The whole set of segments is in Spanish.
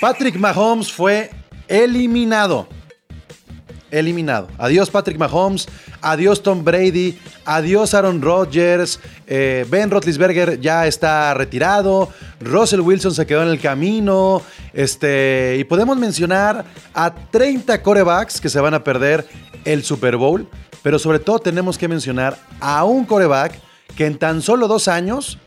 Patrick Mahomes fue eliminado. Eliminado. Adiós Patrick Mahomes, adiós Tom Brady, adiós Aaron Rodgers, eh, Ben Roethlisberger ya está retirado, Russell Wilson se quedó en el camino, este, y podemos mencionar a 30 corebacks que se van a perder el Super Bowl, pero sobre todo tenemos que mencionar a un coreback que en tan solo dos años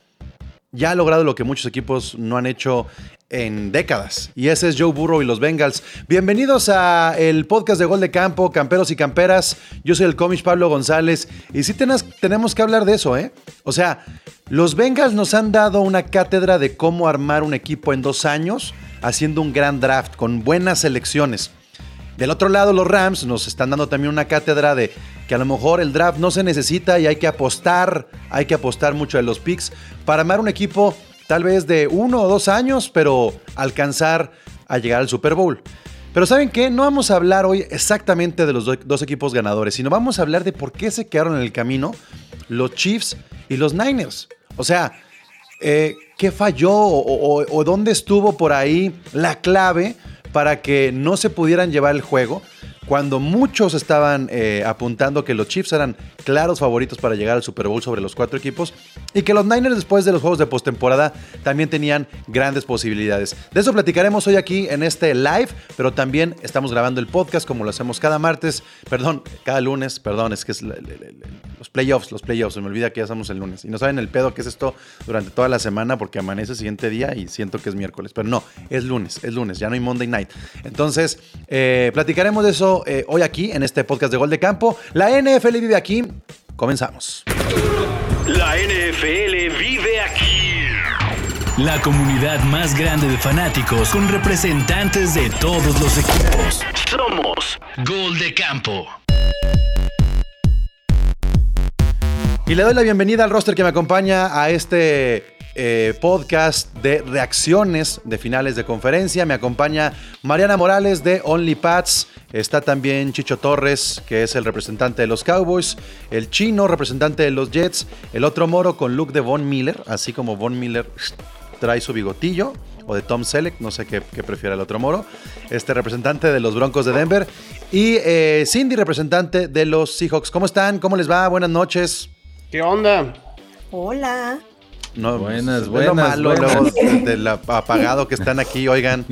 ya ha logrado lo que muchos equipos no han hecho en décadas. Y ese es Joe Burrow y los Bengals. Bienvenidos a el podcast de Gol de Campo, Camperos y Camperas. Yo soy el cómic Pablo González. Y sí tenemos que hablar de eso, ¿eh? O sea, los Bengals nos han dado una cátedra de cómo armar un equipo en dos años, haciendo un gran draft, con buenas selecciones. Del otro lado, los Rams nos están dando también una cátedra de que a lo mejor el draft no se necesita y hay que apostar, hay que apostar mucho de los picks para armar un equipo tal vez de uno o dos años, pero alcanzar a llegar al Super Bowl. Pero ¿saben qué? No vamos a hablar hoy exactamente de los dos equipos ganadores, sino vamos a hablar de por qué se quedaron en el camino los Chiefs y los Niners. O sea, eh, ¿qué falló o dónde estuvo por ahí la clave para que no se pudieran llevar el juego? Cuando muchos estaban eh, apuntando que los Chiefs eran claros favoritos para llegar al Super Bowl sobre los cuatro equipos y que los Niners después de los juegos de postemporada también tenían grandes posibilidades. De eso platicaremos hoy aquí en este live, pero también estamos grabando el podcast como lo hacemos cada martes, perdón, cada lunes, perdón, es que es los playoffs, los playoffs, se me olvida que ya estamos el lunes y no saben el pedo que es esto durante toda la semana porque amanece el siguiente día y siento que es miércoles, pero no, es lunes, es lunes, ya no hay Monday night. Entonces, eh, platicaremos de eso eh, hoy aquí en este podcast de Gol de Campo. La NFL vive aquí. Comenzamos. La NFL vive aquí. La comunidad más grande de fanáticos con representantes de todos los equipos. Somos Gol de Campo. Y le doy la bienvenida al roster que me acompaña a este eh, podcast de reacciones de finales de conferencia. Me acompaña Mariana Morales de OnlyPads. Está también Chicho Torres, que es el representante de los Cowboys. El chino, representante de los Jets. El otro moro con look de Von Miller, así como Von Miller trae su bigotillo. O de Tom Selleck, no sé qué, prefiere el otro moro. Este representante de los Broncos de Denver. Y eh, Cindy, representante de los Seahawks. ¿Cómo están? ¿Cómo les va? Buenas noches. ¿Qué onda? Hola. No, buenas, buenas. Lo malo, del apagado que están aquí, oigan.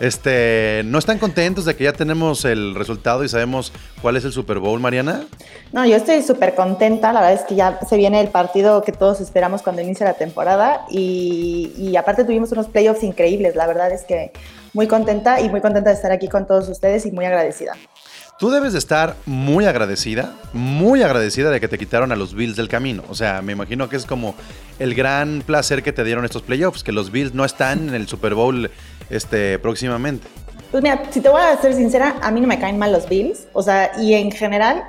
Este, ¿no están contentos de que ya tenemos el resultado y sabemos cuál es el Super Bowl, Mariana? No, yo estoy súper contenta. La verdad es que ya se viene el partido que todos esperamos cuando inicie la temporada. Y, y aparte tuvimos unos playoffs increíbles. La verdad es que muy contenta y muy contenta de estar aquí con todos ustedes y muy agradecida. Tú debes de estar muy agradecida, muy agradecida de que te quitaron a los Bills del camino. O sea, me imagino que es como el gran placer que te dieron estos playoffs, que los Bills no están en el Super Bowl este, próximamente. Pues mira, si te voy a ser sincera, a mí no me caen mal los Bills. O sea, y en general,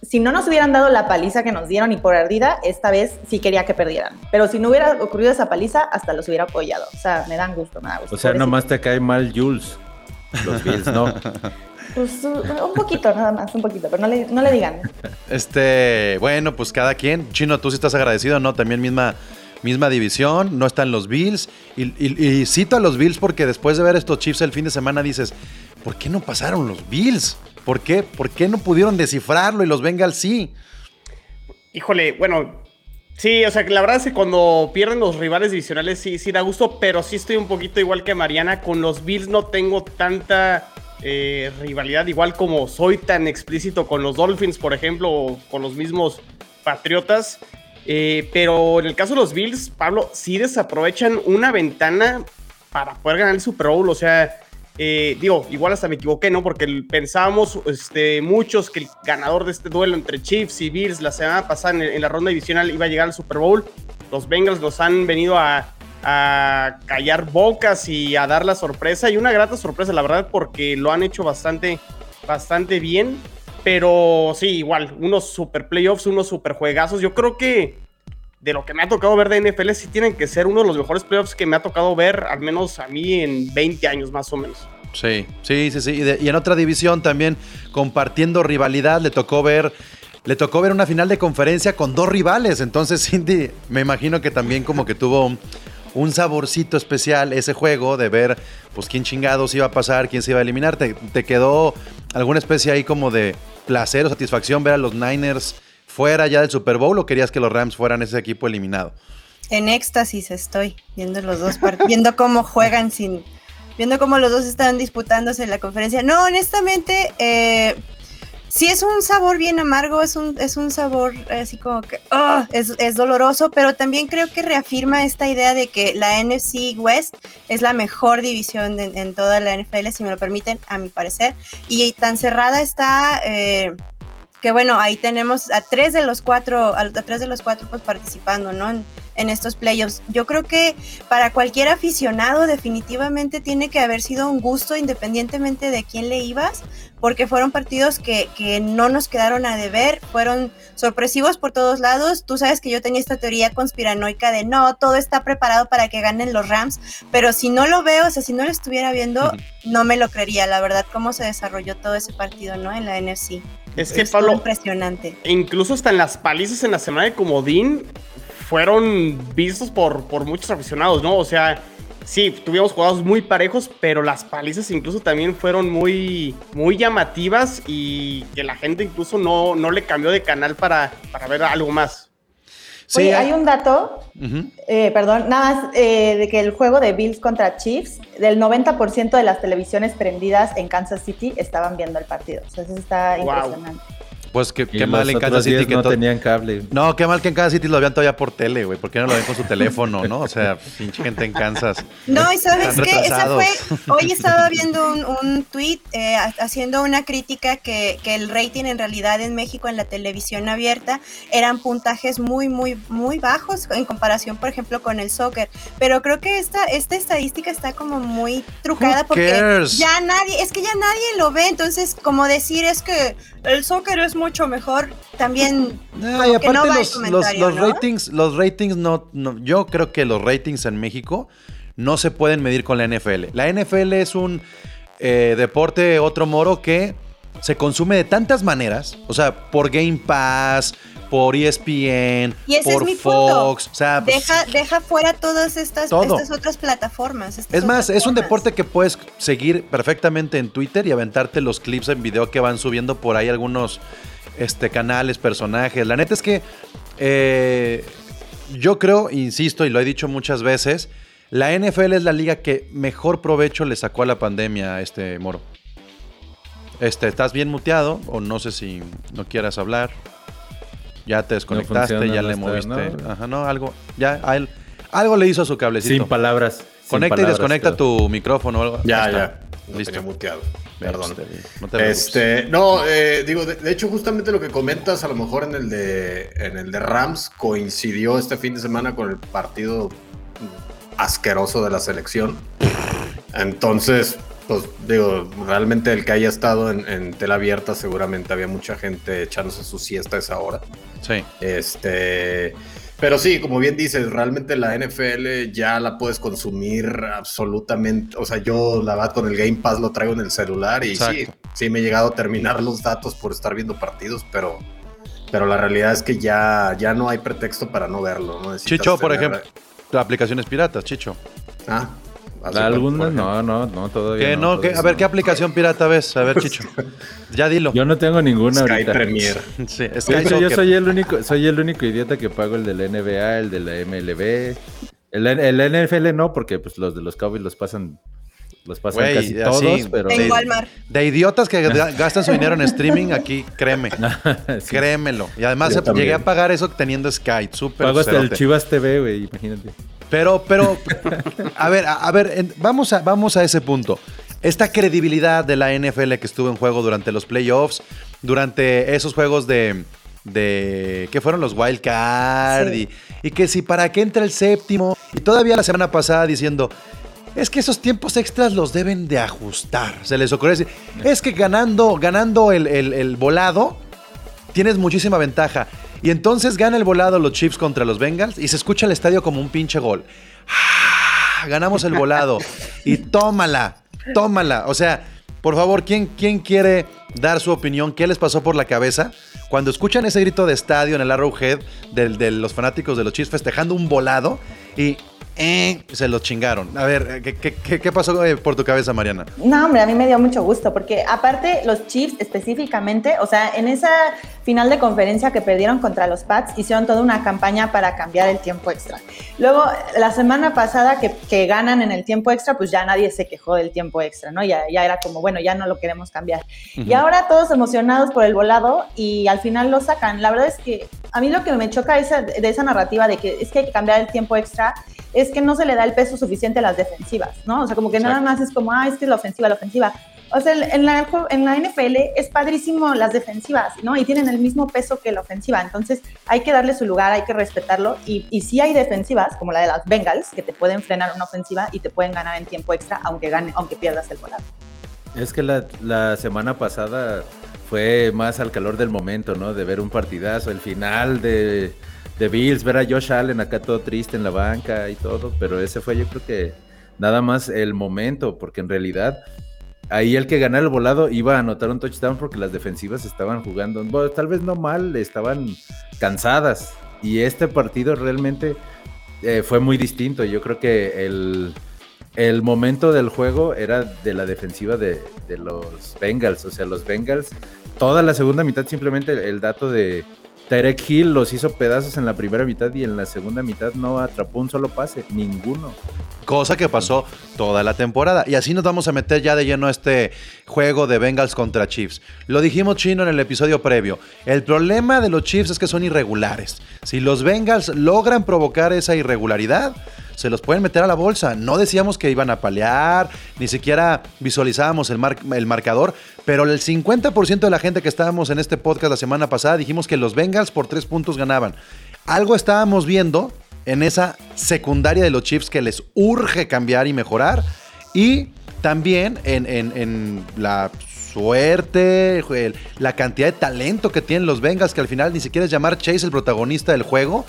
si no nos hubieran dado la paliza que nos dieron y por ardida, esta vez sí quería que perdieran. Pero si no hubiera ocurrido esa paliza, hasta los hubiera apoyado. O sea, me dan gusto, me da gusto. O sea, nomás te cae mal Jules. Los Bills, ¿no? Pues un poquito, nada más, un poquito, pero no le, no le digan. Este, bueno, pues cada quien. Chino, tú sí estás agradecido, ¿no? También misma, misma división, no están los Bills. Y, cito a los Bills porque después de ver estos Chiefs el fin de semana dices, ¿por qué no pasaron los Bills? ¿Por qué? ¿Por qué no pudieron descifrarlo y los Bengals sí? Híjole, bueno, sí, o sea, la verdad es que cuando pierden los rivales divisionales sí, sí da gusto, pero sí estoy un poquito igual que Mariana. Con los Bills no tengo tanta eh, rivalidad, igual como soy tan explícito con los Dolphins, por ejemplo, o con los mismos Patriotas. Eh, pero en el caso de los Bills, Pablo, sí desaprovechan una ventana para poder ganar el Super Bowl. O sea, eh, digo, igual hasta me equivoqué, ¿no? Porque pensábamos este, muchos que el ganador de este duelo entre Chiefs y Bills la semana pasada en, en la ronda divisional iba a llegar al Super Bowl. Los Bengals nos han venido a a callar bocas y a dar la sorpresa y una grata sorpresa, la verdad, porque lo han hecho bastante, bastante bien. Pero sí, igual, unos super playoffs, unos super juegazos. Yo creo que de lo que me ha tocado ver de NFL, sí tienen que ser uno de los mejores playoffs que me ha tocado ver, al menos a mí, en 20 años más o menos. Sí, sí, sí, sí. Y, en otra división también, compartiendo rivalidad, le tocó ver. Le tocó ver una final de conferencia con dos rivales. Entonces, Cindy, me imagino que también como que tuvo un saborcito especial ese juego de ver, pues, quién chingados iba a pasar, quién se iba a eliminar. ¿Te, quedó alguna especie ahí como de placer o satisfacción ver a los Niners fuera ya del Super Bowl o querías que los Rams fueran ese equipo eliminado? En éxtasis estoy viendo los dos partidos, viendo cómo juegan sin, viendo cómo los dos están disputándose en la conferencia. No, honestamente, eh, sí es un sabor bien amargo, es un, es un sabor así como que ah, es, es doloroso, pero también creo que reafirma esta idea de que la NFC West es la mejor división de- en toda la NFL, si me lo permiten, a mi parecer. Y tan cerrada está. eh, que bueno, ahí tenemos a tres de los cuatro, a tres de los cuatro pues participando, ¿no? En, en estos playoffs. Yo creo que para cualquier aficionado definitivamente tiene que haber sido un gusto independientemente de quién le ibas, porque fueron partidos que, que no nos quedaron a deber, fueron sorpresivos por todos lados. Tú sabes que yo tenía esta teoría conspiranoica de no, todo está preparado para que ganen los Rams, pero si no lo veo, o sea, si no lo estuviera viendo, no me lo creería, la verdad, cómo se desarrolló todo ese partido, ¿no? En la NFC. Es que, Estuvo Pablo, impresionante. incluso hasta en las palizas en la semana de Comodín fueron vistos por, por muchos aficionados, ¿no? O sea, sí, tuvimos jugados muy parejos, pero las palizas incluso también fueron muy, muy llamativas y que la gente incluso no, no le cambió de canal para, para ver algo más. Oye, hay un dato, eh, perdón, nada más eh, de que el juego de Bills contra Chiefs, del 90% de las televisiones prendidas en Kansas City estaban viendo el partido. O sea, eso está Wow. impresionante. Pues qué, Y qué mal en Kansas City 10 que no tenían cable. No, qué mal que en Kansas City lo vean todavía por tele, güey. ¿Por qué no lo ven con su teléfono, no? O sea, pinche gente en Kansas. No, y sabes qué, esa fue, hoy estaba viendo un, un tweet eh, ha- haciendo una crítica que, que el rating en realidad en México en la televisión abierta eran puntajes muy, muy, muy bajos en comparación, por ejemplo, con el soccer. Pero creo que esta, esta estadística está como muy trucada porque cares? ya nadie, es que ya nadie lo ve, entonces como decir es que el soccer es mucho mejor, también No, y no aparte el los, ¿no? ratings, los ratings no, no- yo creo que los ratings en México no se pueden medir con la NFL. La NFL es un eh, deporte otro moro que se consume de tantas maneras, o sea, por Game Pass, por E ESPN, Y ese por es mi punto. Fox, o sea, pues, Deja, deja fuera todas estas, estas otras plataformas. estas Es más, es un deporte que puedes seguir perfectamente en Twitter y aventarte los clips en video que van subiendo por ahí algunos este, canales, personajes. La neta es que eh, yo creo, insisto y lo he dicho muchas veces, la NFL es la liga que mejor provecho le sacó a la pandemia a este moro. Este, ¿estás bien muteado? O no sé si no quieras hablar. Ya te desconectaste, funciona, ya no le moviste. ¿no? Ajá, no, algo. Ya, a él, algo le hizo a su cablecito. Sin palabras. sin Conecta y desconecta creo. tu micrófono o algo. Ya, ya. Listo. tenía muteado. Bien, Perdón. este, no te. Este, no, eh, digo, de, de hecho, justamente lo que comentas, a lo mejor en el de en el de Rams coincidió este fin de semana con el partido asqueroso de la selección. Entonces, pues digo, realmente el que haya estado en, en tela abierta, seguramente había mucha gente echándose su siesta a esa hora. Sí. Este, pero sí, como bien dices, realmente la NFL ya la puedes consumir absolutamente. O sea, yo la verdad con el Game Pass lo traigo en el celular y sí, Exacto. sí me he llegado a terminar los datos por estar viendo partidos, pero, pero la realidad es que ya, ya no hay pretexto para no verlo. Chicho, por ejemplo. La aplicaciones piratas, Chicho. Ah, Algunas no, no, no, todavía ¿Qué, no, no. ¿Qué? todavía A ver. ¿qué aplicación pirata ves? A ver, Chicho. Ya dilo. Yo no tengo ninguna Sky ahorita. Premier. Sí, Sky hecho, yo soy el único, soy el único idiota que pago el de la NBA, el de la MLB. El, el NFL no, porque pues los de los Cowboys los pasan, los pasan casi así, todos, pero En de- Walmart. De idiotas que ga- gastan su dinero en streaming, aquí, créeme. Sí. Créemelo. Y además Yo también. llegué a pagar eso teniendo Sky. Súper pago hasta el. Chivas TV, güey, imagínate. Pero, pero, a ver, a, a ver, en- vamos a, vamos a ese punto. Esta credibilidad de la NFL que estuvo en juego durante los playoffs, durante esos juegos de, de ¿qué fueron los wild card? Sí. Y, y que si para qué entra el séptimo, y todavía la semana pasada diciendo, es que esos tiempos extras los deben de ajustar. Se les ocurre decir, es que ganando, ganando el, el- el volado, tienes muchísima ventaja. Y entonces gana el volado los Chiefs contra los Bengals y se escucha el estadio como un pinche gol. ¡Ah! Ganamos el volado. y tómala, tómala. O sea, por favor, ¿quién, ¿quién quiere dar su opinión? ¿Qué les pasó por la cabeza cuando escuchan ese grito de estadio en el Arrowhead del- de, los fanáticos de los Chiefs festejando un volado? Y eh, se los chingaron. A ver, ¿qué, qué- qué- pasó eh, por tu cabeza, Mariana? No, hombre, a mí me dio mucho gusto porque aparte los Chiefs específicamente, o sea, en esa final de conferencia que perdieron contra los Pats, hicieron toda una campaña para cambiar el tiempo extra. Luego, la semana pasada que, que ganan en el tiempo extra, pues ya nadie se quejó del tiempo extra, ¿no? Ya, ya era como, bueno, ya no lo queremos cambiar. Y ahora todos emocionados por el volado y al final lo sacan. La verdad es que a mí lo que me choca esa, de esa narrativa de que es que hay que cambiar el tiempo extra es que no se le da el peso suficiente a las defensivas, ¿no? O sea, como que nada más es como, ah, es que la ofensiva, la ofensiva. O sea, en la, en la NFL es padrísimo las defensivas, ¿no? Y tienen el mismo peso que la ofensiva. Entonces hay que darle su lugar, hay que respetarlo. Y, y sí hay defensivas, como la de las Bengals, que te pueden frenar una ofensiva y te pueden ganar en tiempo extra, aunque, gane, aunque pierdas el volado. Es que la, la semana pasada fue más al calor del momento, ¿no? De ver un partidazo, el final de, de Bills, ver a Josh Allen acá todo triste en la banca y todo, pero ese fue yo creo que nada más el momento, porque en realidad ahí el que ganara el volado iba a anotar un touchdown porque las defensivas estaban jugando, bueno, tal vez no mal, estaban cansadas. Y este partido realmente eh, fue muy distinto. Yo creo que el, el momento del juego era de la defensiva de, de los Bengals. O sea, los Bengals, toda la segunda mitad simplemente el dato de Tarek Hill los hizo pedazos en la primera mitad y en la segunda mitad no atrapó un solo pase, ninguno. Cosa que pasó toda la temporada. Y así nos vamos a meter ya de lleno a este juego de Bengals contra Chiefs. Lo dijimos chino en el episodio previo. El problema de los Chiefs es que son irregulares. Si los Bengals logran provocar esa irregularidad, se los pueden meter a la bolsa. No decíamos que iban a palear, ni siquiera visualizábamos el, mar- el marcador, pero el 50% de la gente que estábamos en este podcast la semana pasada dijimos que los Bengals por tres puntos ganaban. Algo estábamos viendo en esa secundaria de los Chiefs que les urge cambiar y mejorar. Y también en, en- en la suerte, la cantidad de talento que tienen los Bengals, que al final ni siquiera es llamar Chase el protagonista del juego,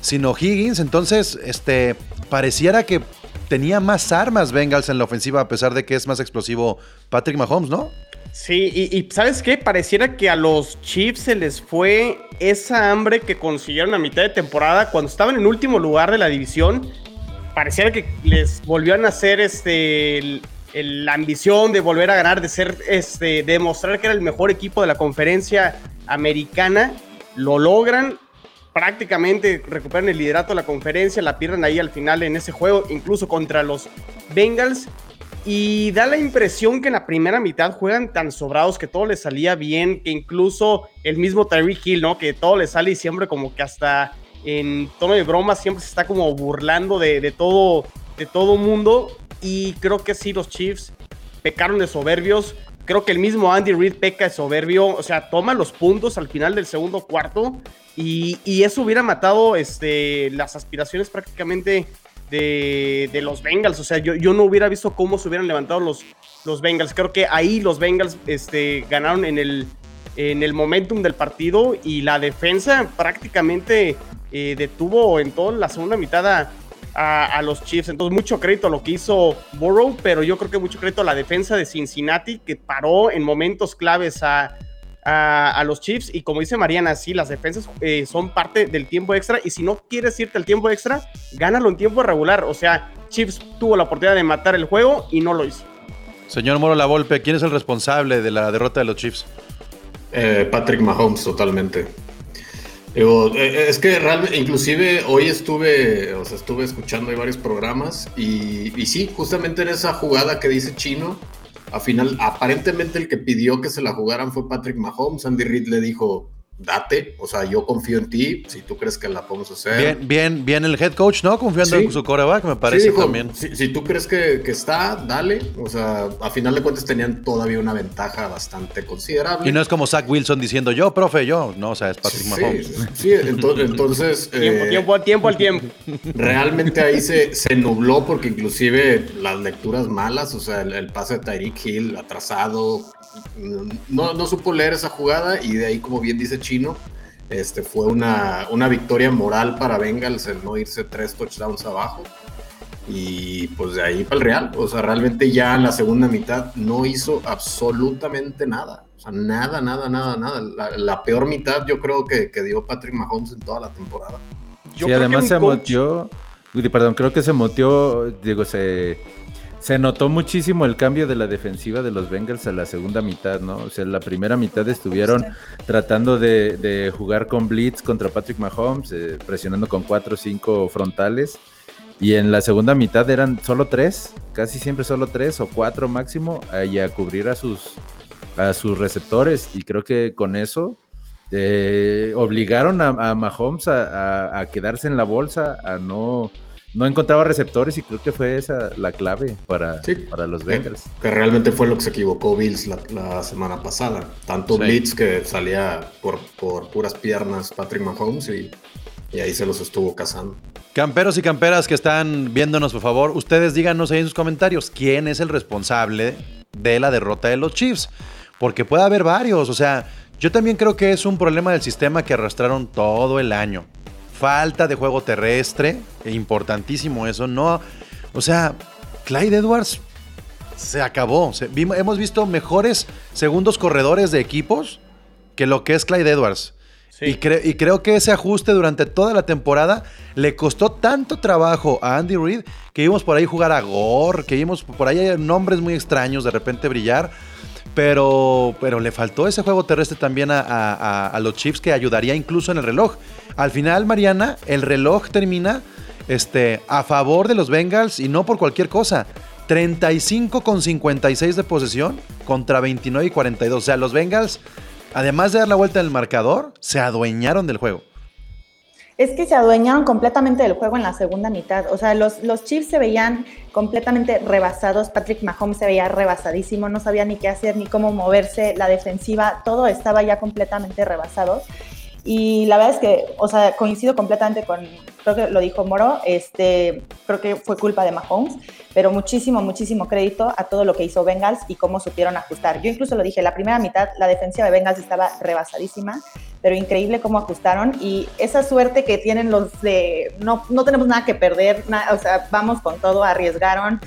sino Higgins. Entonces, este, pareciera que tenía más armas Bengals en la ofensiva, a pesar de que es más explosivo Patrick Mahomes, ¿no? Sí, y, ¿sabes qué? Pareciera que a los Chiefs se les fue esa hambre que consiguieron a mitad de temporada cuando estaban en último lugar de la división. Pareciera que les volvió a nacer este, la ambición de volver a ganar, de ser, este, de demostrar que era el mejor equipo de la conferencia americana. Lo logran, prácticamente recuperan el liderato de la conferencia, la pierden ahí al final en ese juego, incluso contra los Bengals. Y da la impresión que en la primera mitad juegan tan sobrados que todo les salía bien, que incluso el mismo Tyreek Hill, ¿no? Que todo le sale y siempre como que hasta en tono de broma siempre se está como burlando de, de todo, de todo mundo. Y creo que sí, los Chiefs pecaron de soberbios. Creo que el mismo Andy Reid peca de soberbio. O sea, toma los puntos al final del segundo cuarto. Y, eso hubiera matado este, las aspiraciones prácticamente de, de los Bengals. O sea, yo, yo no hubiera visto cómo se hubieran levantado los, los Bengals. Creo que ahí los Bengals este, ganaron en el, en el momentum del partido y la defensa prácticamente eh, detuvo en toda la segunda mitad a- a los Chiefs. Entonces, mucho crédito a lo que hizo Burrow, pero yo creo que mucho crédito a la defensa de Cincinnati que paró en momentos claves a, a, a los Chiefs. Y como dice Mariana, sí, las defensas eh, son parte del tiempo extra. Y si no quieres irte al tiempo extra, gánalo en tiempo regular. O sea, Chiefs tuvo la oportunidad de matar el juego y no lo hizo. Señor Moro La Volpe, ¿quién es el responsable de la derrota de los Chiefs? Eh, Patrick Mahomes, totalmente. Digo, eh, es que realmente, inclusive hoy estuve, o sea, estuve escuchando varios programas y, y sí, justamente en esa jugada que dice Chino, al final, aparentemente el que pidió que se la jugaran fue Patrick Mahomes. Andy Reid le dijo, date, o sea, yo confío en ti, si tú crees que la podemos hacer. Bien, bien, bien el head coach, ¿no? Confiando Sí. en su coreback, me parece Sí, dijo, también. Si, si tú crees que, que está, dale. O sea, a final de cuentas tenían todavía una ventaja bastante considerable. Y no es como Zach Wilson diciendo yo, profe, yo. No, o sea, es Patrick Sí, Mahomes. sí, ento- entonces Tiempo, eh, tiempo, tiempo al tiempo. realmente ahí se, se nubló porque inclusive las lecturas malas, o sea, el, el pase de Tyreek Hill atrasado, no, no supo leer esa jugada y de ahí, como bien dice Chino, este, fue una, una victoria moral para Bengals el no irse tres touchdowns abajo. Y pues de ahí para el Real, o sea, realmente ya en la segunda mitad no hizo absolutamente nada. O sea, nada, nada, nada, nada. La, la peor mitad yo creo que, que dio Patrick Mahomes en toda la temporada. Yo sí, además se coach- Uy, Perdón, creo que se motió, digo, se, se notó muchísimo el cambio de la defensiva de los Bengals a la segunda mitad, ¿no? O sea, la primera mitad estuvieron tratando de, de jugar con blitz contra Patrick Mahomes, eh, presionando con cuatro o cinco frontales. Y en la segunda mitad eran solo tres, casi siempre solo tres o cuatro máximo, eh, y a cubrir a sus, a sus receptores. Y creo que con eso eh, obligaron a, a Mahomes a, a- a quedarse en la bolsa, a no, no encontraba receptores y creo que fue esa la clave para, Sí. para los Que, Bengals. que realmente fue lo que se equivocó Bills la, la semana pasada. Tanto Sí. blitz que salía por, por puras piernas Patrick Mahomes y, y ahí se los estuvo cazando. Camperos y camperas que están viéndonos, por favor, ustedes díganos ahí en sus comentarios quién es el responsable de la derrota de los Chiefs. Porque puede haber varios. O sea, yo también creo que es un problema del sistema que arrastraron todo el año. Falta de juego terrestre, e importantísimo eso. No, o sea, Clyde Edwards se acabó. Se- hemos visto mejores segundos corredores de equipos que lo que es Clyde Edwards. Sí. Y, cre- y creo que ese ajuste durante toda la temporada le costó tanto trabajo a Andy Reid que vimos por ahí jugar a Gore, que vimos por ahí nombres muy extraños de repente brillar. Pero, pero le faltó ese juego terrestre también a, los Chiefs que ayudaría incluso en el reloj. Al final, Mariana, el reloj termina este, a favor de los Bengals y no por cualquier cosa. 35 con 56 de posesión contra 29 y 42. O sea, los Bengals, además de dar la vuelta en el marcador, se adueñaron del juego. Es que se adueñaron completamente del juego en la segunda mitad. O sea, los, los Chiefs se veían completamente rebasados. Patrick Mahomes se veía rebasadísimo, no sabía ni qué hacer ni cómo moverse. La defensiva, todo estaba ya completamente rebasado. Y la verdad es que, o sea, coincido completamente con, creo que lo dijo Moro, este, creo que fue culpa de Mahomes, pero muchísimo, muchísimo crédito a todo lo que hizo Bengals y cómo supieron ajustar. Yo incluso lo dije, la primera mitad la defensiva de Bengals estaba rebasadísima, pero increíble cómo ajustaron y esa suerte que tienen los de, no, no tenemos nada que perder, na- o sea, vamos con todo, arriesgaron,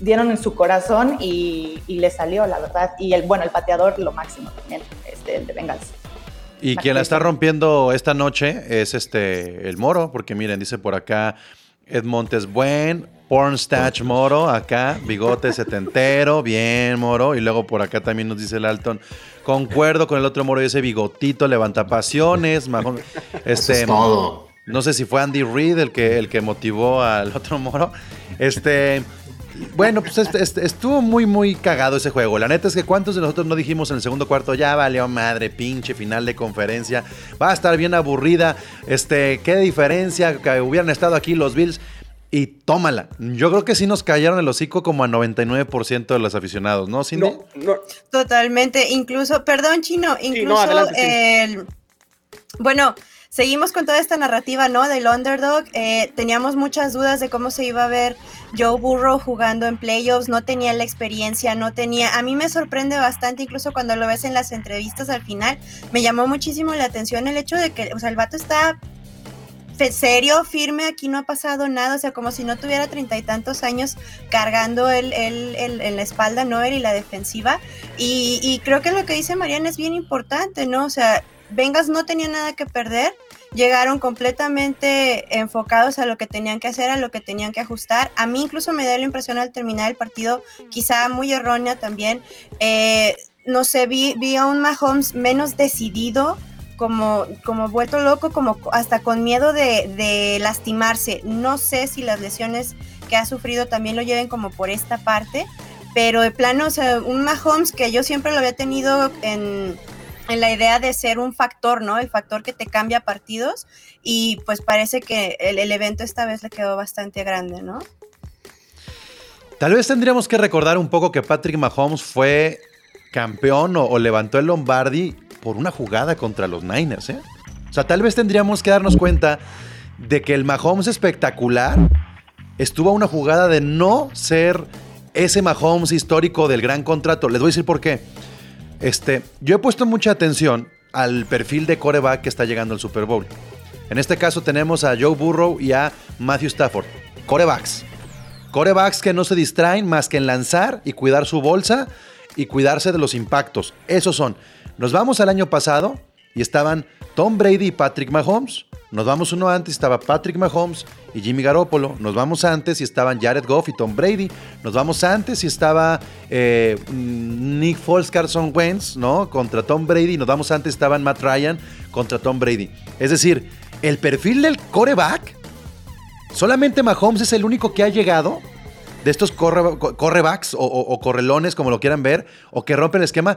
dieron en su corazón y, y le salió, la verdad. Y el, bueno, el pateador, lo máximo también, este, el de Bengals. Y quien la está rompiendo esta noche es este el Moro, porque miren, dice por acá Ed Montes Buen, Pornstatch Moro, acá, bigote setentero, bien Moro, y luego por acá también nos dice el Alton, concuerdo con el otro Moro, ese bigotito levanta pasiones, Eso este, es todo. no sé si fue Andy Reid el que, el que motivó al otro Moro, este... Bueno, pues este- este- estuvo muy, muy cagado ese juego. La neta es que cuántos de nosotros no dijimos en el segundo cuarto, ya valió madre, pinche final de conferencia, va a estar bien aburrida, este, qué diferencia que hubieran estado aquí los Bills y tómala. Yo creo que sí nos callaron el hocico como a 99% de los aficionados, ¿no, Cindy? No, no, Totalmente, incluso, perdón, Chino, incluso no, adelante, sí. el... Bueno, seguimos con toda esta narrativa, ¿no? Del underdog. eh, teníamos muchas dudas de cómo se iba a ver Joe Burrow jugando en playoffs, no tenía la experiencia, no tenía... A mí me sorprende bastante, incluso cuando lo ves en las entrevistas al final, me llamó muchísimo la atención el hecho de que, o sea, el vato está serio, firme, aquí no ha pasado nada, o sea, como si no tuviera treinta y tantos años cargando el, el- en la espalda, ¿no? Él y la defensiva. Y, y creo que lo que dice Mariana es bien importante, ¿no? O sea, Vengas no tenía nada que perder, llegaron completamente enfocados a lo que tenían que hacer, a lo que tenían que ajustar. A mí incluso me da la impresión al terminar el partido, quizá muy errónea también, eh, no sé, vi, vi a un Mahomes menos decidido, como, como vuelto loco, como co- hasta con miedo de, de lastimarse. No sé si las lesiones que ha sufrido también lo lleven como por esta parte, pero de plano, o sea, un Mahomes que yo siempre lo había tenido en, en la idea de ser un factor, ¿no? El factor que te cambia partidos y pues parece que el, el evento esta vez le quedó bastante grande, ¿no? Tal vez tendríamos que recordar un poco que Patrick Mahomes fue campeón o, o levantó el Lombardi por una jugada contra los Niners, ¿eh? O sea, tal vez tendríamos que darnos cuenta de que el Mahomes espectacular estuvo a una jugada de no ser ese Mahomes histórico del gran contrato. Les voy a decir por qué. Este, yo he puesto mucha atención al perfil de coreback que está llegando al Super Bowl. En este caso tenemos a Joe Burrow y a Matthew Stafford. Corebacks. Corebacks que no se distraen más que en lanzar y cuidar su bolsa y cuidarse de los impactos. Esos son. Nos vamos al año pasado y estaban Tom Brady y Patrick Mahomes Nos vamos uno antes, estaba Patrick Mahomes y Jimmy Garoppolo. Nos vamos antes y estaban Jared Goff y Tom Brady. Nos vamos antes y estaba eh, Nick Foles, Carson Wentz, ¿no? Contra Tom Brady. Nos vamos antes estaban Matt Ryan contra Tom Brady. Es decir, el perfil del coreback, solamente Mahomes es el único que ha llegado de estos corre- co- correbacks o, o- o correlones, como lo quieran ver, o que rompen el esquema.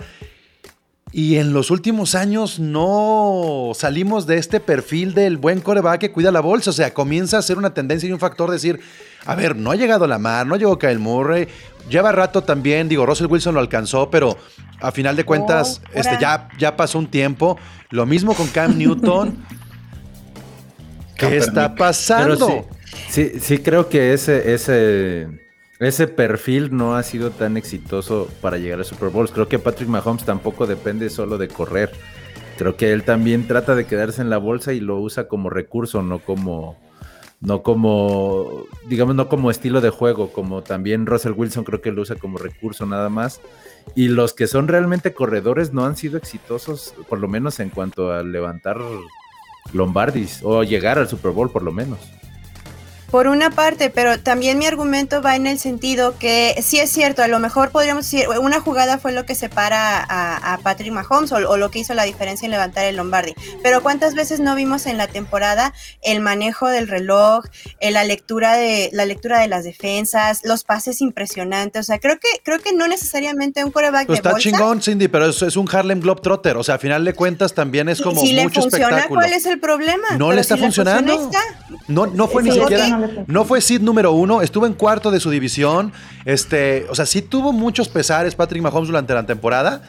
Y en los últimos años no salimos de este perfil del buen coreback que cuida la bolsa. O sea, comienza a ser una tendencia y un factor decir, a ver, no ha llegado Lamar, no llegó Kyle Murray, lleva rato también, digo, Russell Wilson lo alcanzó, pero a final de cuentas, Oh, este, ya, ya pasó un tiempo. Lo mismo con Cam Newton. ¿Qué está pasando? Sí, sí, sí creo que ese, ese, ese perfil no ha sido tan exitoso para llegar a Super Bowls. Creo que Patrick Mahomes tampoco depende solo de correr. Creo que él también trata de quedarse en la bolsa y lo usa como recurso, no como, no como, digamos, no como estilo de juego, como también Russell Wilson creo que lo usa como recurso nada más. Y los que son realmente corredores no han sido exitosos, por lo menos en cuanto a levantar Lombardis o llegar al Super Bowl por lo menos. Por una parte, pero también mi argumento va en el sentido que sí es cierto, a lo mejor podríamos decir, una jugada fue lo que separa a, a Patrick Mahomes o, o lo que hizo la diferencia en levantar el Lombardi. Pero ¿cuántas veces no vimos en la temporada el manejo del reloj, eh, la lectura de la lectura de las defensas, los pases impresionantes? O sea, creo que creo que no necesariamente un coreback Pues de está bolsa. chingón, Cindy, pero es, es un Harlem Globetrotter. O sea, a final de cuentas también es como si le mucho funciona, espectáculo. ¿cuál es el problema? No Pero le está si funciona, funcionando. está. No, no fue ni siquiera. No fue seed número uno. Estuvo en cuarto de su división. Este, o sea, sí tuvo muchos pesares Patrick Mahomes durante la temporada.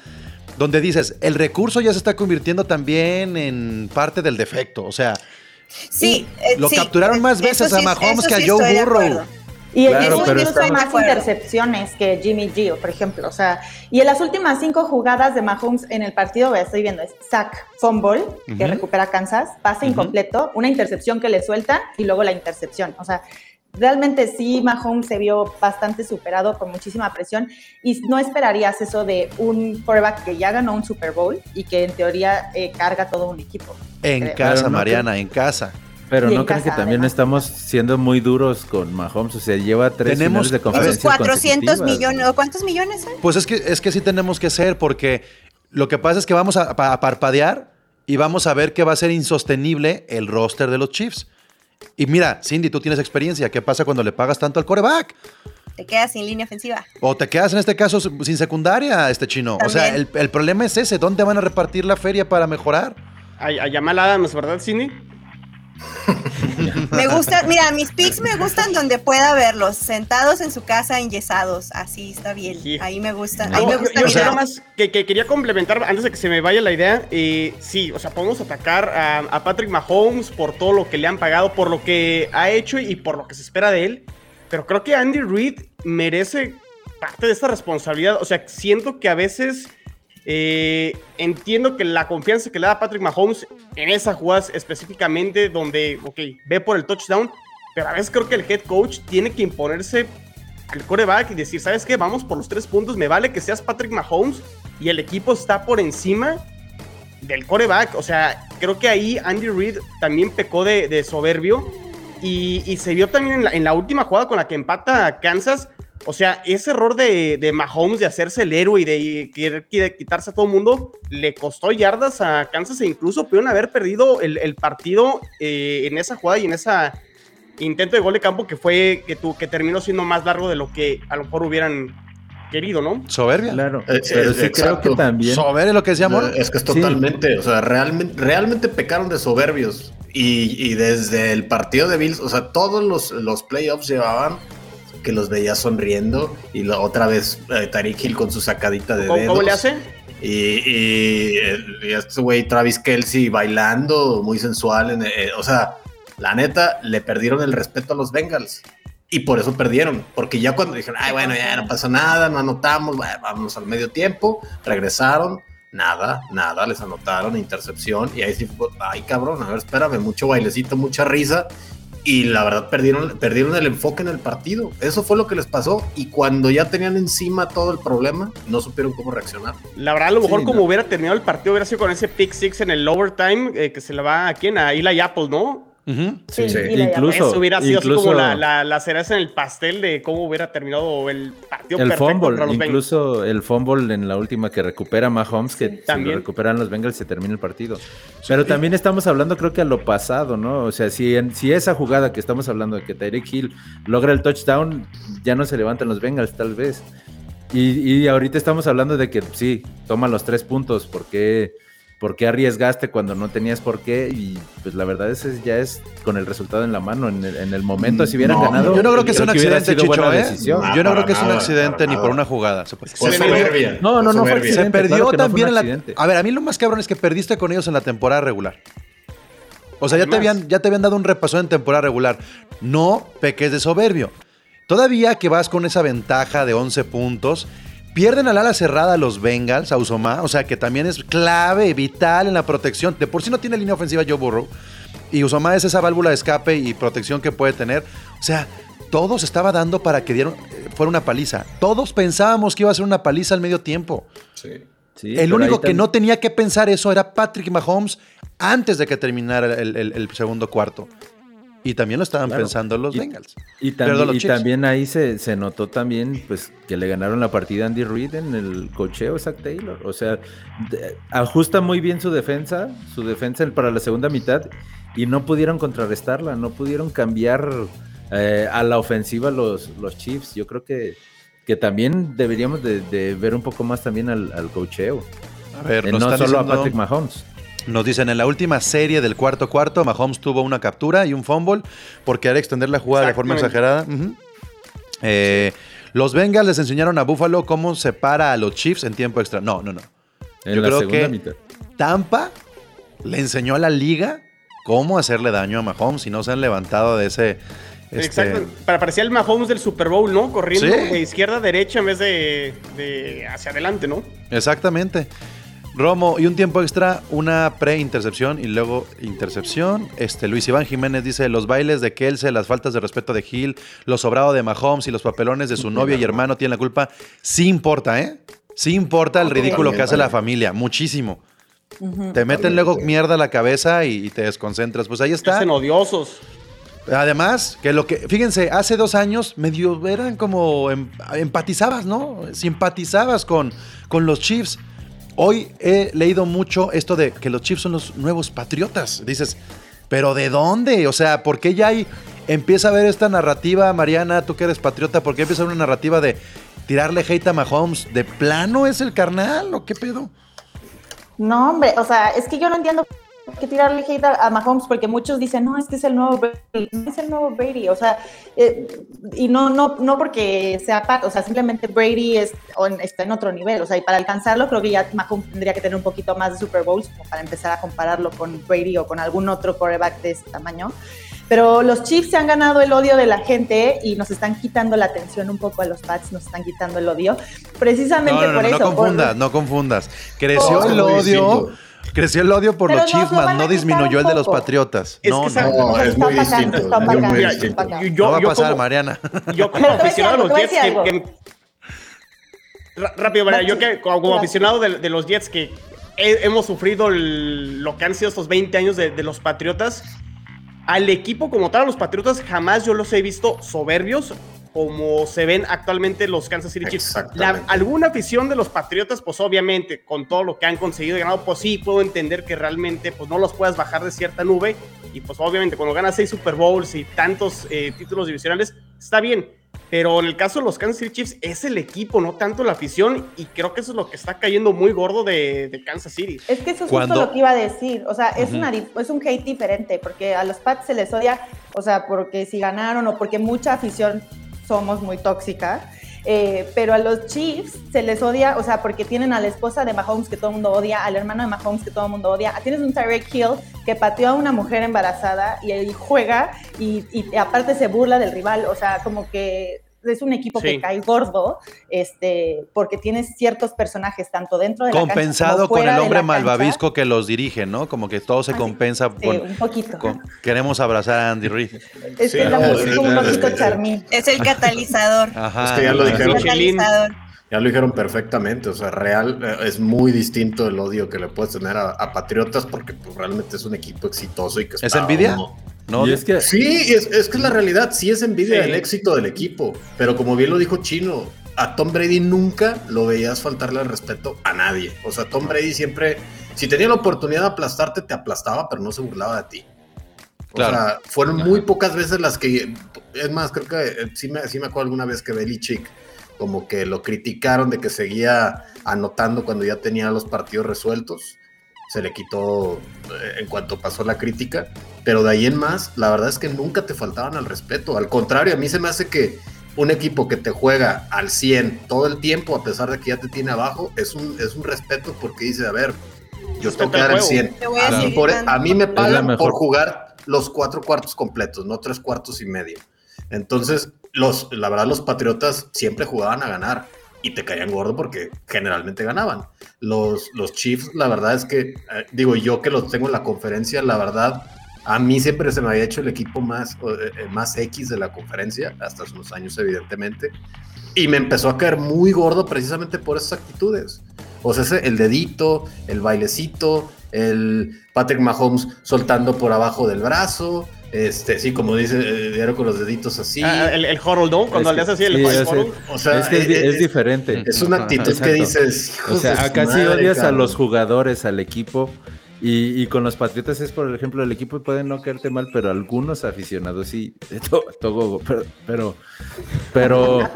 Donde dices, el recurso ya se está convirtiendo también en parte del defecto. O sea, Sí, eh, Lo sí, capturaron más veces a Mahomes que a Joe Burrow. Y Claro, pero incluso está- más intercepciones que Jimmy G, por ejemplo. O sea, y en las últimas cinco jugadas de Mahomes en el partido, estoy viendo, es sack, fumble, que Ujú. recupera Kansas, pase incompleto, una intercepción que le sueltan y luego la intercepción. O sea, realmente sí, Mahomes se vio bastante superado con muchísima presión y no esperarías eso de un quarterback que ya ganó un Super Bowl y que en teoría eh, carga todo un equipo. en Creo. casa, Mariana, en casa. Pero no creen que también además. estamos siendo muy duros con Mahomes. O sea, lleva tres Tenemos- finales de conferencia. Esos 400 millones, ¿o cuántos millones son? Pues es que, es que sí tenemos que ser, porque lo que pasa es que vamos a, a parpadear y vamos a ver que va a ser insostenible el roster de los Chiefs. Y mira, Cindy, tú tienes experiencia. ¿Qué pasa cuando le pagas tanto al coreback? Te quedas sin línea ofensiva. O te quedas en este caso sin secundaria, este chino. O sea, el, el problema es ese. ¿Dónde van a repartir la feria para mejorar? A, a Adams, ¿verdad, Cindy? Me gusta, mira, mis pics me gustan donde pueda verlos, sentados en su casa, enyesados. Así está bien. Ahí me gusta. No, Ahí me yo- gusta yo nada más que, que quería complementar antes de que se me vaya la idea. eh, sí, o sea, podemos atacar a, a Patrick Mahomes por todo lo que le han pagado, por lo que ha hecho y por lo que se espera de él. Pero creo que Andy Reid merece parte de esta responsabilidad. O sea, siento que a veces eh, entiendo que la confianza que le da Patrick Mahomes en esas jugadas específicamente, donde, ok, ve por el touchdown, pero a veces creo que el head coach tiene que imponerse al coreback y decir, ¿sabes qué? Vamos por los tres puntos, me vale que seas Patrick Mahomes y el equipo está por encima del coreback. O sea, creo que ahí Andy Reid también pecó de, soberbio y, se vio también en la, en la última jugada con la que empata Kansas. O sea, ese error de, de Mahomes de hacerse el héroe y de querer qui- quitarse a todo el mundo le costó yardas a Kansas e incluso pudieron haber perdido el, el partido eh, en esa jugada y en ese intento de gol de campo que fue que, tu, que terminó siendo más largo de lo que a lo mejor hubieran querido, ¿no? Soberbia. Claro, Eh, pero eh, sí creo que también. Soberbia es lo que decía Amor. Es que es Sí. totalmente, o sea, realmente, realmente pecaron de soberbios. Y, y desde el partido de Bills, o sea, todos los, los playoffs llevaban que los veía sonriendo. Y la otra vez eh, Tariq Hill con su sacadita de ¿Cómo, dedos. cómo le hace? Y, y, este güey Travis Kelsey bailando, muy sensual. en- eh, o sea, la neta, le perdieron el respeto a los Bengals. Y por eso perdieron. Porque ya cuando dijeron, ay, bueno, ya no pasa nada, no anotamos, bueno, vámonos al medio tiempo, regresaron. Nada, nada, les anotaron intercepción. Y ahí sí fue, ay, cabrón, a ver, espérame, mucho bailecito, mucha risa. Y la verdad perdieron, perdieron el enfoque en el partido. Eso fue lo que les pasó. Y cuando ya tenían encima todo el problema, no supieron cómo reaccionar. La verdad, a lo mejor Sí, como no. hubiera terminado el partido, hubiera sido con ese pick six en el overtime, eh, que se le va a quién, a Eli Apple, ¿no? Sí, incluso- Eso hubiera sido así como la, la, la cereza en el pastel de cómo hubiera terminado el partido El perfecto fumble, contra los Bengals. incluso el fumble en la última que recupera Mahomes, que si también. lo recuperan los Bengals se termina el partido. Pero también estamos hablando creo que a lo pasado, ¿no? O sea, si, en- si esa jugada que estamos hablando de que Tyreek Hill logra el touchdown, ya no se levantan los Bengals tal vez. Y, y ahorita estamos hablando de que sí, toma los tres puntos, ¿por qué, por qué arriesgaste cuando no tenías por qué? Y pues la verdad es ya es con el resultado en la mano, en el, en el momento, si hubieran No, ganado. Yo no creo que sea un accidente, Chicho, buena ¿eh? No, Yo no creo que es un accidente ni por una jugada. Se soberbia. No, no, no fue soberbia. accidente. Se perdió claro que no fue también en la. A ver, a mí lo más cabrón es que perdiste con ellos en la temporada regular. O sea, ya te, habían, ya te habían dado un repaso en temporada regular. No peques de soberbio. Todavía que vas con esa ventaja de 11 puntos, pierden al ala cerrada los Bengals, a Usoma, o sea, que también es clave, vital en la protección. De por sí no tiene línea ofensiva Joe Burrow. Y Usoma es esa válvula de escape y protección que puede tener. O sea, todo se estaba dando para que dieron, eh, fuera una paliza. Todos pensábamos que iba a ser una paliza al medio tiempo. Sí. Sí, el único que no tenía que pensar eso era Patrick Mahomes antes de que terminara el, el- el segundo cuarto. Y también lo estaban Claro. pensando los Y- Bengals. Y, también, y ahí se, se notó también pues que le ganaron la partida a Andy Reid en el cocheo Zach Taylor. O sea, de- ajusta muy bien su defensa, su defensa para la segunda mitad y no pudieron contrarrestarla, no pudieron cambiar eh, a la ofensiva los, los Chiefs. Yo creo que, que también deberíamos de, de ver un poco más también al, al cocheo. A ver, Eh, no solo a Patrick Mahomes. Nos dicen en la última serie del cuarto cuarto, Mahomes tuvo una captura y un fumble por querer extender la jugada de forma exagerada. Eh, los Bengals les enseñaron a Buffalo cómo se para a los Chiefs en tiempo extra. No, no, no. En Yo la creo segunda que mitad. Tampa le enseñó a la liga cómo hacerle daño a Mahomes y no se han levantado de ese. este, Exacto. Para parecía el Mahomes del Super Bowl, ¿no? Corriendo Sí. de izquierda a derecha en vez de, de hacia adelante, ¿no? Exactamente. Romo, y un tiempo extra, una pre-intercepción y luego intercepción. Este, Luis Iván Jiménez dice: Los bailes de Kelsey, las faltas de respeto de Hill, lo sobrado de Mahomes y los papelones de su novio y hermano tienen la culpa. Sí importa, ¿eh? Sí importa el ridículo que hace la familia, muchísimo. Te meten luego mierda a la cabeza y, y te desconcentras. Pues ahí está. hacen odiosos. Además, que lo que, fíjense, hace dos años medio eran como em- empatizabas, ¿no? Simpatizabas con, con los Chiefs. Hoy he leído mucho esto de que los Chiefs son los nuevos patriotas. Dices, ¿pero de dónde? O sea, ¿por qué ya hay, empieza a haber esta narrativa, Mariana, tú que eres patriota, ¿por qué empieza a una narrativa de tirarle hate a Mahomes? ¿De plano es el carnal o qué pedo? No, hombre, o sea, es que yo no entiendo por qué tirarle hate a, a Mahomes, porque muchos dicen, no, es que es el nuevo Brady, es el nuevo Brady, o sea, eh, y no, no, no porque sea Pat, o sea, simplemente Brady es, on- está en otro nivel, o sea, y para alcanzarlo creo que ya Mahomes tendría que tener un poquito más de Super Bowls como para empezar a compararlo con Brady o con algún otro quarterback de ese tamaño. Pero los Chiefs se han ganado el odio de la gente y nos están quitando la atención un poco a los Pats, nos están quitando el odio. Precisamente No, no, por no, eso. no por- confundas, no confundas. Creció Oh, el odio, distinto. Creció el odio por Pero los Chiefs, no disminuyó el de los patriotas. Es no, que no, No, es Está muy distinto. no va a pasar, como- Mariana. Yo como aficionado a los Jets, que, rápido, María, yo que como, como Claro. aficionado de, de los Jets que he- hemos sufrido el- lo que han sido estos 20 años de, de los Patriotas, al equipo como tal, a los Patriotas, jamás yo los he visto soberbios como se ven actualmente los Kansas City Chiefs. La- alguna afición de los Patriotas, pues obviamente, con todo lo que han conseguido y ganado, pues sí, puedo entender que realmente pues no los puedas bajar de cierta nube. Y pues obviamente cuando ganas seis Super Bowls y tantos eh, títulos divisionales, está bien. Pero en el caso de los Kansas City Chiefs, es el equipo, no tanto la afición. Y creo que eso es lo que está cayendo muy gordo de, de Kansas City. Es que eso es Cuando- justo lo que iba a decir. O sea, es, una, dif- es un hate diferente, porque a los Pats se les odia, o sea, porque si ganaron o porque mucha afición somos muy tóxica. eh, pero a los Chiefs se les odia, o sea, porque tienen a la esposa de Mahomes que todo el mundo odia, al hermano de Mahomes que todo el mundo odia. Tienes un Tyreek Hill que pateó a una mujer embarazada y ahí juega y aparte se burla del rival. O sea, como que es un equipo Sí. que cae gordo, este, porque tienes ciertos personajes tanto dentro de la cancha Compensado como con fuera el de hombre malvavisco que los dirige, ¿no? Como que todo se compensa Sí, con, un poquito. con- Queremos abrazar a Andy Reid. Es Sí, es. Es el catalizador. Ajá. Es que ya lo Es el dijeron. Catalizador. Ya lo dijeron perfectamente, o sea, real eh, es muy distinto el odio que le puedes tener a, a Patriotas porque pues, realmente es un equipo exitoso y que ¿Es envidia? uno- No, y es que Sí, es, es que es la realidad, sí es envidia Sí. del éxito del equipo, pero como bien lo dijo Chino, a Tom Brady nunca lo veías faltarle el respeto a nadie. O sea, Tom Brady siempre, si tenía la oportunidad de aplastarte, te aplastaba, pero no se burlaba de ti. O Claro. sea, fueron muy pocas veces las que, es más, creo que eh, sí me, sí me acuerdo alguna vez que Belichick como que lo criticaron de que seguía anotando cuando ya tenía los partidos resueltos. Se le quitó eh, en cuanto pasó la crítica. Pero de ahí en más, la verdad es que nunca te faltaban al respeto. Al contrario, a mí se me hace que un equipo que te juega al 100 todo el tiempo, a pesar de que ya te tiene abajo, es un, es un respeto porque dice, a ver, yo tengo que dar el juego. 100. Te voy a A mí, por- dando. a mí me pagan por jugar los cuatro cuartos completos, no tres cuartos y medio. Entonces, los, la verdad, los Patriotas siempre jugaban a ganar y te caían gordo porque generalmente ganaban. Los, los Chiefs, la verdad es que, eh, digo, yo que los tengo en la conferencia, la verdad, a mí siempre se me había hecho el equipo más, eh, eh, más X de la conferencia, hasta hace unos años, evidentemente. Y me empezó a caer muy gordo precisamente por esas actitudes. O sea, ese- el dedito, el bailecito, el Patrick Mahomes soltando por abajo del brazo, este, sí, como dice eh, Diario con los deditos así. Ah, el, el ¿no? Cuando Es le haces así el, sí, el o sea, es que es, di- eh, es eh, diferente. es una actitud que dices, O sea, de acá sí odias a los jugadores, al equipo. Y, y con los Patriotas es, por ejemplo, el equipo puede no caerte mal, pero algunos aficionados sí. to- todo, pero, pero, pero,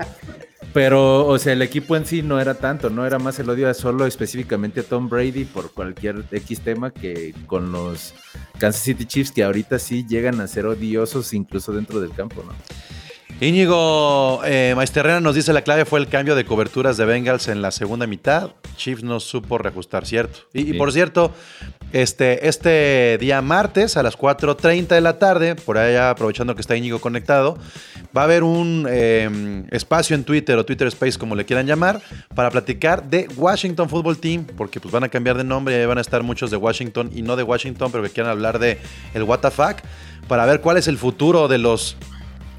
pero, o sea, el equipo en sí no era tanto, no era más el odio a solo específicamente a Tom Brady por cualquier X tema que con los Kansas City Chiefs, que ahorita sí llegan a ser odiosos incluso dentro del campo, ¿no? Íñigo eh, nos dice la clave fue el cambio de coberturas de Bengals en la segunda mitad. Chiefs no supo reajustar, ¿cierto? Y, por cierto, este, este día martes a las 4.30 de la tarde, por allá aprovechando que está Íñigo conectado, va a haber un eh, espacio en Twitter o Twitter Space, como le quieran llamar, para platicar de Washington Football Team, porque pues van a cambiar de nombre y ahí van a estar muchos de Washington y no de Washington, pero que quieran hablar de el WTF, para ver cuál es el futuro de los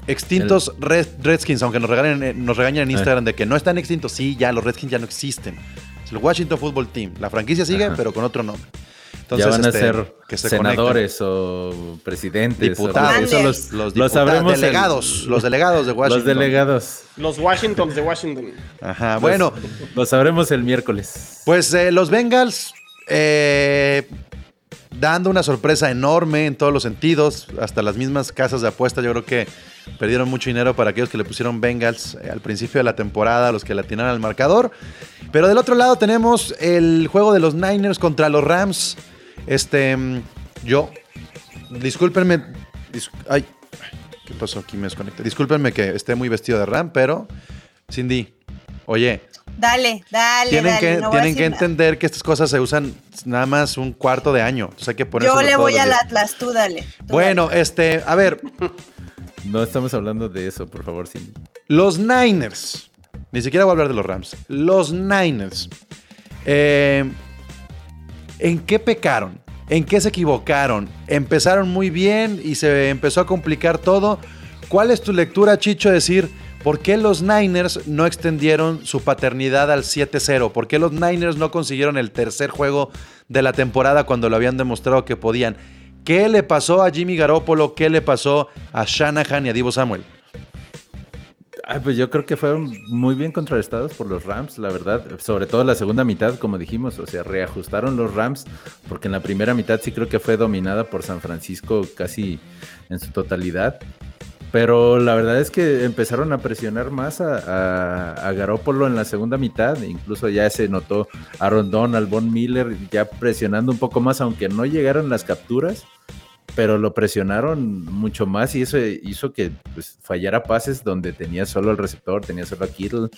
extintos Red- Redskins, aunque nos, regalen, eh, nos regañan en Instagram de que no están extintos, sí, ya los Redskins ya no existen. Es el Washington Football Team. La franquicia sigue, Ajá. pero con otro nombre. ya van a este, ser que se senadores o presidentes. Diputados. o- Eso los, Los Los, el- delegados, los delegados de Washington. Los delegados. Los Washingtons de Washington. Ajá, bueno, Lo sabremos el miércoles. pues eh, los Bengals eh, dando una sorpresa enorme en todos los sentidos, hasta las mismas casas de apuesta, yo creo que perdieron mucho dinero para aquellos que le pusieron Bengals eh, al principio de la temporada, los que le atinaron al marcador. Pero del otro lado tenemos el juego de los Niners contra los Rams. Este, mm, yo, discúlpenme, dis- ay, ¿qué pasó aquí? Me desconecté. Discúlpenme que esté muy vestido de Ram, pero Cindy, oye, Dale, dale, tienen dale. que, no tienen que nada. entender que estas cosas se usan nada más un cuarto de año. Entonces hay que Yo le voy al Atlas, tú dale. tú Bueno, este, a ver, No estamos hablando de eso, por favor, sí. los Niners. Ni siquiera voy a hablar de los Rams. Los Niners. eh, ¿En qué pecaron? ¿En qué se equivocaron? Empezaron muy bien y se empezó a complicar todo. ¿Cuál es tu lectura, Chicho? Decir, ¿por qué los Niners no extendieron su paternidad al 7-0? ¿Por qué los Niners no consiguieron el tercer juego de la temporada cuando lo habían demostrado que podían? ¿Qué le pasó a Jimmy Garoppolo? ¿Qué le pasó a Shanahan y a Divo Samuel? Pues yo creo que fueron muy bien contrarrestados por los Rams, la verdad. Sobre todo la segunda mitad, como dijimos. O sea, reajustaron los Rams, porque en la primera mitad sí creo que fue dominada por San Francisco casi en su totalidad. Pero la verdad es que empezaron a presionar más a, a, Garópolo en la segunda mitad. Incluso ya se notó Aaron Donald, Von Miller ya presionando un poco más, aunque no llegaron las capturas pero lo presionaron mucho más y eso hizo que pues, fallara pases donde tenía solo el receptor, tenía solo a Kittle.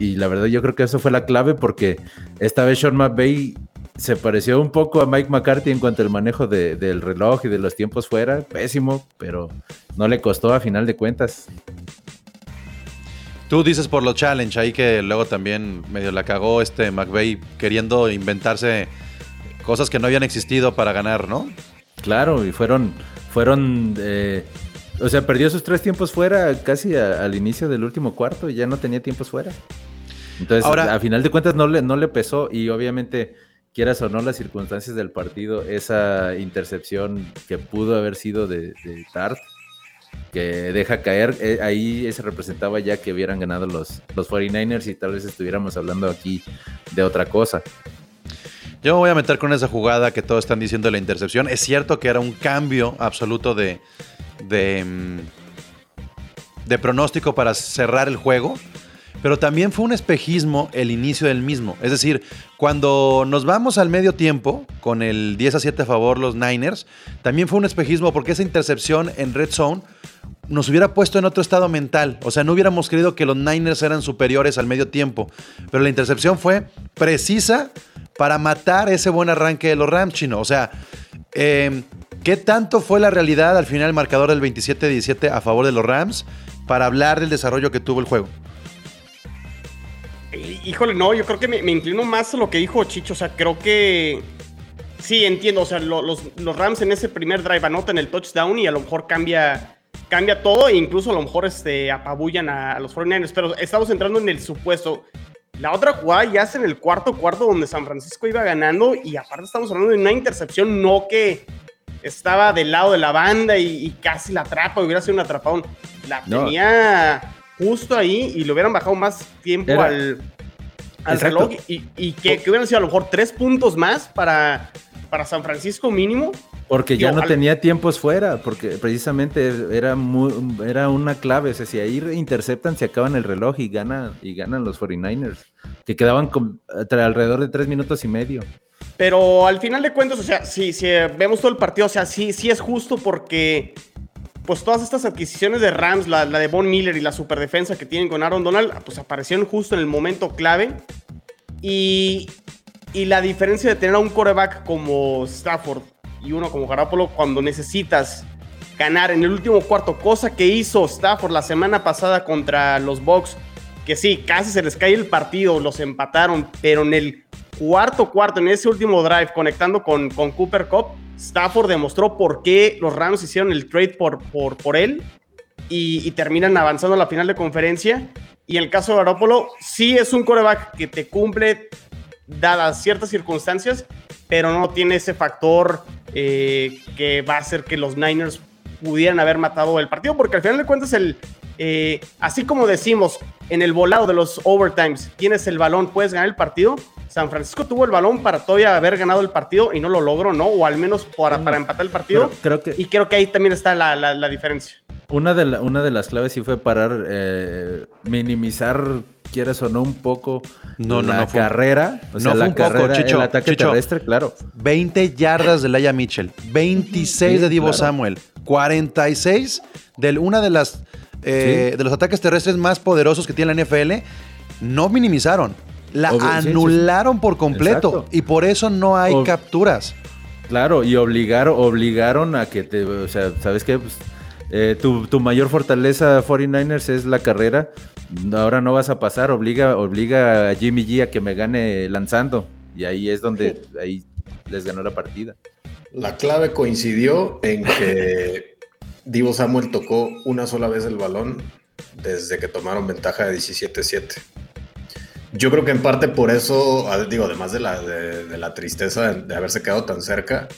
Y la verdad yo creo que eso fue la clave porque esta vez Sean McVay se pareció un poco a Mike McCarthy en cuanto al manejo de- del reloj y de los tiempos fuera. Pésimo, pero no le costó a final de cuentas. Tú dices por los challenge ahí que luego también medio la cagó este McVeigh queriendo inventarse cosas que no habían existido para ganar, ¿no? Claro, y fueron, fueron, eh, o sea, perdió sus tres tiempos fuera casi a- al inicio del último cuarto y ya no tenía tiempos fuera. Entonces, Ahora- a final de cuentas no le, no le pesó y obviamente, quieras o no las circunstancias del partido, esa intercepción que pudo haber sido de, de Tart, que deja caer, eh, ahí se representaba ya que hubieran ganado los, los 49ers y tal vez estuviéramos hablando aquí de otra cosa. Yo me voy a meter con esa jugada que todos están diciendo de la intercepción. Es cierto que era un cambio absoluto de, de, mm, de pronóstico para cerrar el juego, pero también fue un espejismo el inicio del mismo. Es decir, cuando nos vamos al medio tiempo con el 10 a 7 a favor los Niners, también fue un espejismo porque esa intercepción en Red Zone nos hubiera puesto en otro estado mental. O sea, no hubiéramos creído que los Niners eran superiores al medio tiempo. Pero la intercepción fue precisa para matar ese buen arranque de los Rams, chino. O sea, eh, ¿qué tanto fue la realidad al final el marcador del 27-17 a favor de los Rams para hablar del desarrollo que tuvo el juego? Hí- Híjole, no, yo creo que me, me inclino más a lo que dijo Chicho. O sea, creo que. Sí, entiendo. O sea, lo- los, los Rams en ese primer drive anotan el touchdown y a lo mejor cambia, cambia todo e incluso a lo mejor este, apabullan a, a los 49ers. Pero estamos entrando en el supuesto. La otra jugada ya es en el cuarto cuarto donde San Francisco iba ganando y aparte estamos hablando de una intercepción, no que estaba del lado de la banda y, y casi la atrapa, hubiera sido un atrapón. La No. tenía justo ahí y le hubieran bajado más tiempo Era- al, al Exacto. reloj y, y que, que hubieran sido a lo mejor tres puntos más para, para San Francisco mínimo. Porque ya no al- tenía tiempos fuera, porque precisamente era muy, era una clave. O sea, si ahí interceptan, se acaban el reloj y ganan, y ganan los 49ers, que quedaban con, alrededor de tres minutos y medio. Pero al final de cuentas, o sea, si, si vemos todo el partido, o sea, sí, sí es justo porque pues todas estas adquisiciones de Rams, la, de Von Miller y la superdefensa que tienen con Aaron Donald, pues aparecieron justo en el momento clave. Y, y la diferencia de tener a un coreback como Stafford y uno como Garoppolo cuando necesitas ganar en el último cuarto, cosa que hizo Stafford la semana pasada contra los Bucks, que sí, casi se les cae el partido, los empataron, pero en el cuarto cuarto, en ese último drive, conectando con, con Cooper Cup, Stafford demostró por qué los Rams hicieron el trade por, por, por él y, terminan avanzando a la final de conferencia. Y en el caso de Garoppolo, sí es un coreback que te cumple dadas ciertas circunstancias, pero no tiene ese factor eh, que va a hacer que los Niners pudieran haber matado el partido, porque al final de cuentas, el, eh, así como decimos en el volado de los overtimes, tienes el balón, puedes ganar el partido. San Francisco tuvo el balón para todavía haber ganado el partido y no lo logró, ¿no? O al menos para, para empatar el partido. Creo que Y creo que ahí también está la, la- la diferencia. una de, la- una de las claves sí fue parar, eh, minimizar, quieras o no, un poco No, no, la no fue- carrera. O no sea, fue la un poco, carrera, Chicho, el ataque Chicho. terrestre, claro. 20 yardas de Laia Mitchell, 26 Sí, de Divo claro. Samuel, 46 de una de las eh, de los ataques terrestres más poderosos que tiene la NFL. No minimizaron, la Obvio, sí, sí, sí. anularon por completo Exacto. y por eso no hay Ob- capturas. Claro, y obligaron, obligaron a que te, o sea, ¿sabes qué? Pues, eh, tu, tu mayor fortaleza 49ers es la carrera. Ahora no vas a pasar, obliga, obliga a Jimmy G a que me gane lanzando. Y ahí es donde ahí les ganó la partida. La clave coincidió en que Divo Samuel tocó una sola vez el balón desde que tomaron ventaja de 17-7. Yo creo que en parte por eso, digo, además de la, de, la tristeza de, haberse quedado tan cerca,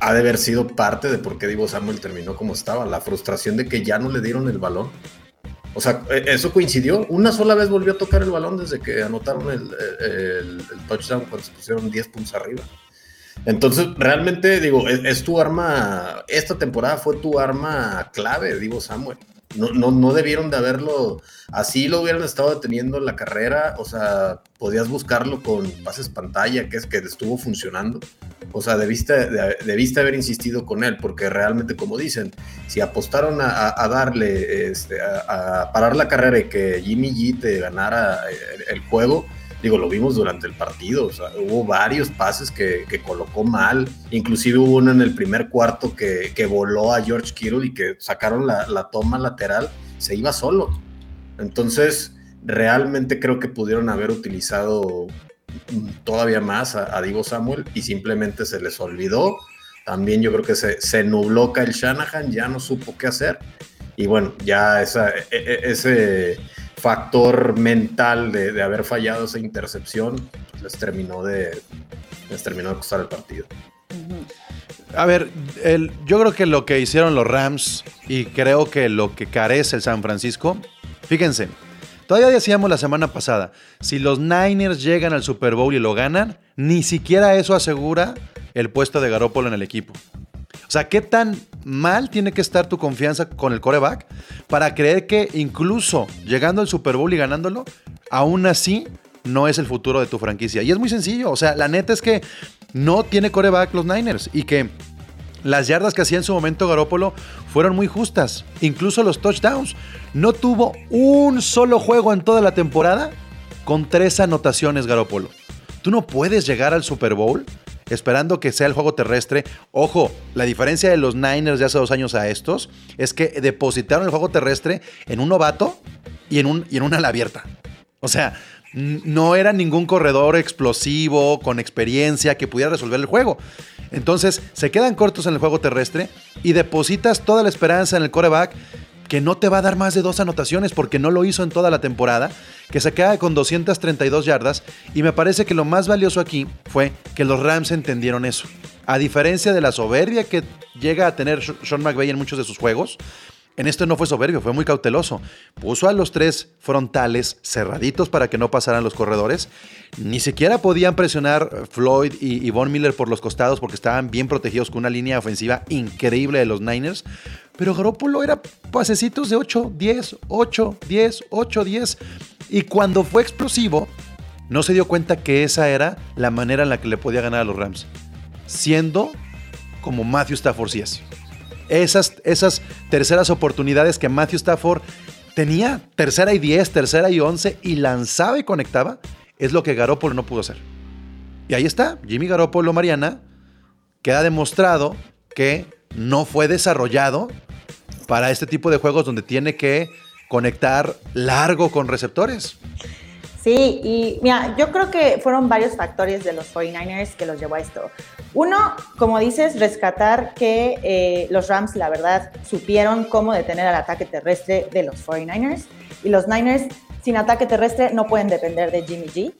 ha de haber sido parte de por qué Divo Samuel terminó como estaba, la frustración de que ya no le dieron el balón. O sea, e- eso coincidió. Una sola vez volvió a tocar el balón desde que anotaron el, el- el touchdown cuando se pusieron 10 puntos arriba. Entonces, realmente, digo, es, tu arma, esta temporada fue tu arma clave, Divo Samuel. No, no, no debieron de haberlo, así lo hubieran estado deteniendo en la carrera, o sea, podías buscarlo con pases pantalla, que es que estuvo funcionando. O sea, debiste, de- debiste haber insistido con él, porque realmente, como dicen, si apostaron a, darle, este, a, parar la carrera y que Jimmy G te ganara el, el juego, digo, lo vimos durante el partido, o sea, hubo varios pases que, colocó mal, inclusive hubo uno en el primer cuarto que, que voló a George Kittle y que sacaron la, la toma lateral, se iba solo. Entonces, realmente creo que pudieron haber utilizado todavía más a, a Divo Samuel y simplemente se les olvidó. También yo creo que se, se nubló Kyle Shanahan, ya no supo qué hacer. Y bueno, ya esa, e- e- ese factor mental de, haber fallado esa intercepción pues, les terminó de les terminó de costar el partido. A ver, el- yo creo que lo que hicieron los Rams y creo que lo que carece el San Francisco, fíjense, todavía decíamos la semana pasada, si los Niners llegan al Super Bowl y lo ganan, ni siquiera eso asegura el puesto de Garópolo en el equipo. O sea, ¿qué tan mal tiene que estar tu confianza con el coreback para creer que incluso llegando al Super Bowl y ganándolo, aún así no es el futuro de tu franquicia? Y es muy sencillo. O sea, la neta es que no tiene coreback los Niners y que las yardas que hacía en su momento Garópolo fueron muy justas. Incluso los touchdowns. No tuvo un solo juego en toda la temporada con tres anotaciones Garópolo. Tú no puedes llegar al Super Bowl esperando que sea el juego terrestre. Ojo, la diferencia de los Niners de hace dos años a estos es que depositaron el juego terrestre en un novato y en, un, y en una ala abierta. O sea, no era ningún corredor explosivo, con experiencia, que pudiera resolver el juego. Entonces, se quedan cortos en el juego terrestre y depositas toda la esperanza en el coreback que no te va a dar más de dos anotaciones porque no lo hizo en toda la temporada, que se queda con 232 yardas y me parece que lo más valioso aquí fue que los Rams entendieron eso. A diferencia de la soberbia que llega a tener Sean McVay en muchos de sus juegos, en este no fue soberbio, fue muy cauteloso. Puso a los tres frontales cerraditos para que no pasaran los corredores. Ni siquiera podían presionar Floyd y, Von Miller por los costados porque estaban bien protegidos con una línea ofensiva increíble de los Niners. Pero Garoppolo era pasecitos de 8, 10, 8, 10, 8, 10. Y cuando fue explosivo, no se dio cuenta que esa era la manera en la que le podía ganar a los Rams. Siendo como Matthew Stafford sí es. Esas, esas terceras oportunidades que Matthew Stafford tenía, tercera y 10, tercera y 11, y lanzaba y conectaba, es lo que Garoppolo no pudo hacer. Y ahí está, Jimmy Garoppolo Mariana, queda demostrado que no fue desarrollado para este tipo de juegos donde tiene que conectar largo con receptores. Sí, y mira, yo creo que fueron varios factores de los 49ers que los llevó a esto. Uno, como dices, rescatar que eh, los Rams, la verdad, supieron cómo detener al ataque terrestre de los 49ers. Y los Niners, sin ataque terrestre, no pueden depender de Jimmy G.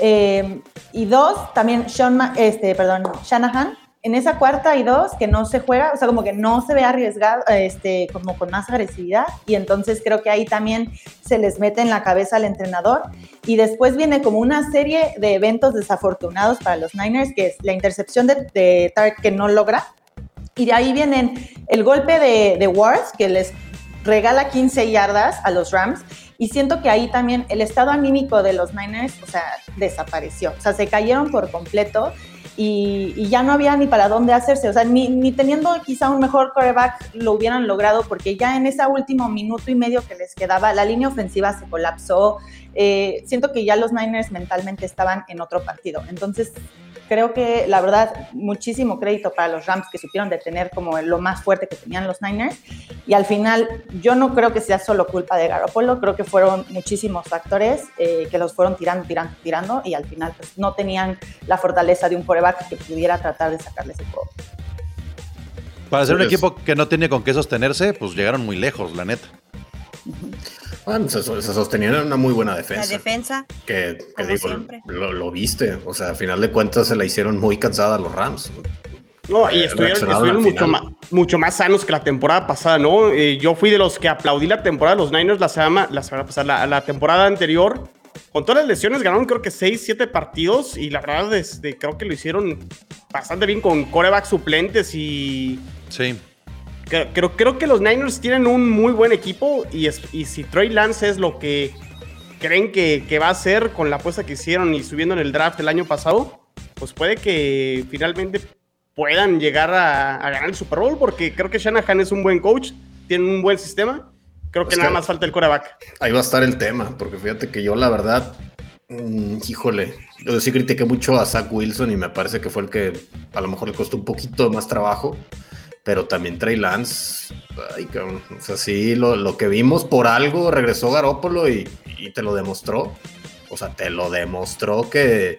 Eh, y dos, también Sean, este, perdón, Shanahan, en esa cuarta y dos que no se juega, o sea, como que no se ve arriesgado, este, como con más agresividad. Y entonces creo que ahí también se les mete en la cabeza al entrenador. Y después viene como una serie de eventos desafortunados para los Niners, que es la intercepción de, de Tark que no logra. Y de ahí vienen el golpe de, de Wars, que les regala 15 yardas a los Rams. Y siento que ahí también el estado anímico de los Niners, o sea, desapareció. O sea, se cayeron por completo y, y ya no había ni para dónde hacerse. O sea, ni, ni teniendo quizá un mejor quarterback lo hubieran logrado porque ya en ese último minuto y medio que les quedaba, la línea ofensiva se colapsó. Eh, siento que ya los Niners mentalmente estaban en otro partido. Entonces, creo que la verdad, muchísimo crédito para los Rams que supieron detener como lo más fuerte que tenían los Niners. Y al final, yo no creo que sea solo culpa de Garoppolo, creo que fueron muchísimos factores eh, que los fueron tirando, tirando, tirando y al final pues, no tenían la fortaleza de un coreback que pudiera tratar de sacarles el juego. Para ser un equipo que no tiene con qué sostenerse, pues llegaron muy lejos, la neta. Bueno, se, se sostenían en una muy buena La defensa. defensa. que, que digo, lo, lo viste. O sea, a final de cuentas se la hicieron muy cansada a los Rams. No, y Eh, estuvieron, al mucho, más, mucho más sanos que la temporada pasada, ¿no? Eh, yo fui de los que aplaudí la temporada de los Niners la semana, la semana pasada, la, la temporada anterior. Con todas las lesiones ganaron creo que 6, 7 partidos y la verdad este, creo que lo hicieron bastante bien con coreback suplentes y Sí. Creo, creo, creo que los Niners tienen un muy buen equipo y, es- y si Trey Lance es lo que creen que, que va a ser con la apuesta que hicieron y subiendo en el draft el año pasado, pues puede que finalmente puedan llegar a, a ganar el Super Bowl porque creo que Shanahan es un buen coach, tiene un buen sistema. Creo que nada que- más falta el coreback. Ahí va a estar el tema, porque fíjate que yo la verdad, mm, híjole, yo sí critiqué mucho a Zach Wilson y me parece que fue el que a lo mejor le costó un poquito más trabajo, pero también Trey Lance, ay cabrón, o sea, sí, lo, lo que vimos por algo regresó Garópolo y, y te lo demostró. O sea, te lo demostró que,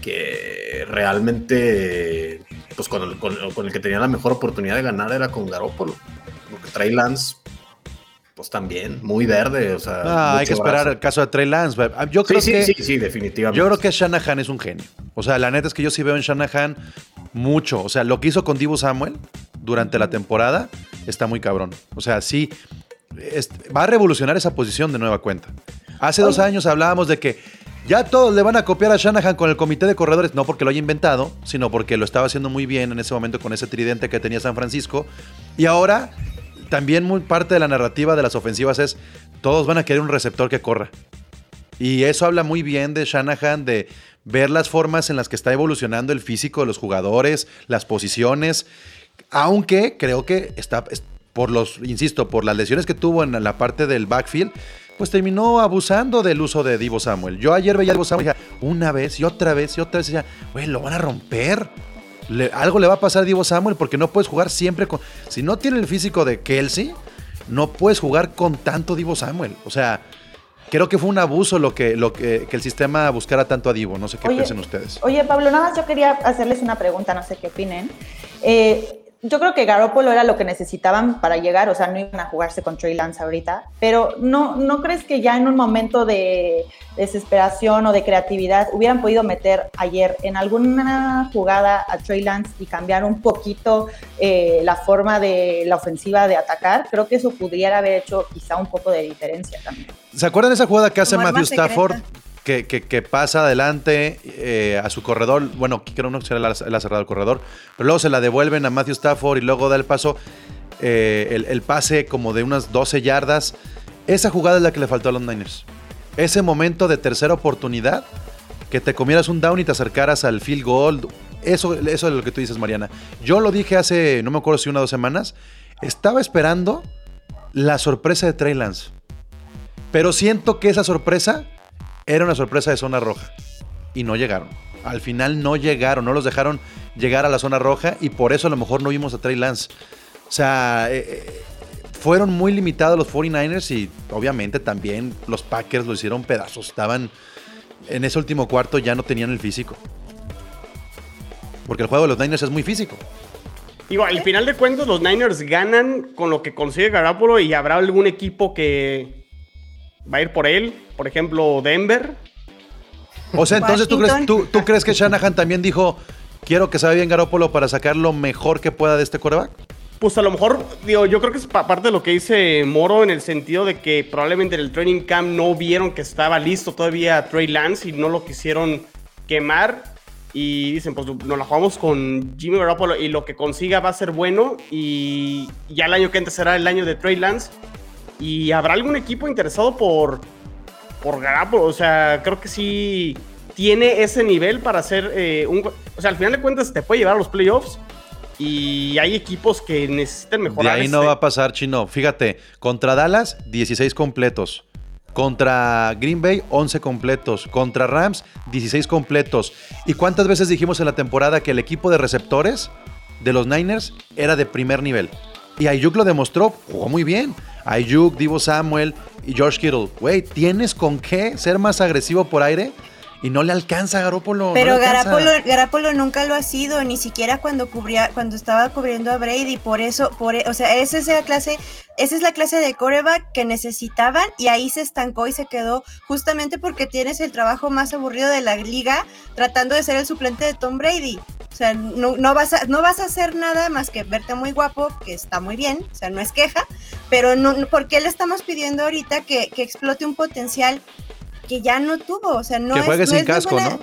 que realmente, pues con el, con- con el que tenía la mejor oportunidad de ganar era con Garoppolo. Porque Trey Lance, pues también, muy verde. O sea, Ah, hay que esperar brazo. el caso de Trey Lance. Yo creo Sí, que sí, sí, sí, definitivamente. Yo creo que Shanahan es un genio. O sea, la neta es que yo sí veo en Shanahan mucho. O sea, lo que hizo con Divo Samuel durante la temporada está muy cabrón. O sea, sí, es- va a revolucionar esa posición de nueva cuenta. Hace dos años hablábamos de que ya todos le van a copiar a Shanahan con el comité de corredores, no porque lo haya inventado, sino porque lo estaba haciendo muy bien en ese momento con ese tridente que tenía San Francisco. Y ahora también muy parte de la narrativa de las ofensivas es todos van a querer un receptor que corra. Y eso habla muy bien de Shanahan, de ver las formas en las que está evolucionando el físico de los jugadores, las posiciones. Aunque creo que está, es- por los, insisto, por las lesiones que tuvo en la parte del backfield, pues terminó abusando del uso de Divo Samuel. Yo ayer veía a Divo Samuel y decía, una vez y otra vez y otra vez, y decía, güey, lo van a romper. Le- algo le va a pasar a Divo Samuel porque no puedes jugar siempre con. Si no tiene el físico de Kelsey, no puedes jugar con tanto Divo Samuel. O sea, creo que fue un abuso lo que, lo que, que el sistema buscara tanto a Divo. No sé qué Oye, piensan ustedes. Oye, Pablo, nada más yo quería hacerles una pregunta, no sé qué opinen. Eh, yo creo que Garoppolo era lo que necesitaban para llegar, o sea, no iban a jugarse con Trey Lance ahorita, pero ¿no, ¿no crees que ya en un momento de desesperación o de creatividad hubieran podido meter ayer en alguna jugada a Trey Lance y cambiar un poquito eh, la forma de la ofensiva de atacar? Creo que eso pudiera haber hecho quizá un poco de diferencia también. ¿Se acuerdan de esa jugada que hace Matthew Stafford? Que, pasa adelante eh, a su corredor. Bueno, creo no será él ha cerrado el corredor. Pero luego se la devuelven a Matthew Stafford y luego da el paso. eh, el, el pase como de unas 12 yardas. Esa jugada es la que le faltó a los Niners. Ese momento de tercera oportunidad. Que te comieras un down y te acercaras al field goal. Eso, eso es lo que tú dices, Mariana. Yo lo dije hace, no me acuerdo si una o dos semanas. Estaba esperando la sorpresa de Trey Lance. Pero siento que esa sorpresa era una sorpresa de zona roja. Y no llegaron. Al final no llegaron, no los dejaron llegar a la zona roja y por eso a lo mejor no vimos a Trey Lance. O sea, eh, eh, fueron muy limitados los 49ers y obviamente también los Packers lo hicieron pedazos. Estaban en ese último cuarto ya no tenían el físico. Porque el juego de los Niners es muy físico. Digo, al final de cuentas, los Niners ganan con lo que consigue Garoppolo y habrá algún equipo que va a ir por él. Por ejemplo, Denver. O sea, entonces ¿tú crees, Washington. tú, tú crees que Shanahan también dijo, quiero que se vaya bien Garópolo para sacar lo mejor que pueda de este coreback? Pues a lo mejor, digo, yo creo que es pa- parte de lo que dice Moro en el sentido de que probablemente en el training camp no vieron que estaba listo todavía Trey Lance y no lo quisieron quemar. Y dicen, pues nos la jugamos con Jimmy Garoppolo y lo que consiga va a ser bueno. Y ya el año que entra será el año de Trey Lance. Y habrá algún equipo interesado por, por. O sea, creo que sí tiene ese nivel para hacer eh, un... O sea, al final de cuentas te puede llevar a los playoffs. Y hay equipos que necesitan De mejorar. ahí no este- va a pasar, Chino. Fíjate, contra Dallas, 16 completos. Contra Green Bay, 11 completos. Contra Rams, 16 completos. ¿Y cuántas veces dijimos en la temporada que el equipo de receptores de los Niners era de primer nivel? Y Ayuk lo demostró, jugó muy bien. Ayuk, Divo Samuel y George Kittle. Güey, ¿tienes con qué ser más agresivo por aire? Y no le alcanza a Garópolo. Pero Garapolo, Garapolo nunca lo ha sido, ni siquiera cuando cubría, cuando estaba cubriendo a Brady, por eso, por, e- o sea, esa es la clase, esa es la clase de coreback que necesitaban y ahí se estancó y se quedó justamente porque tienes el trabajo más aburrido de la liga tratando de ser el suplente de Tom Brady. O sea, no, no vas a, no vas a hacer nada más que verte muy guapo, que está muy bien, o sea, no es queja, pero no, no- ¿por qué le estamos pidiendo ahorita que, que explote un potencial que ya no tuvo? O sea, no que es- juegue no sin es casco, buena- ¿no?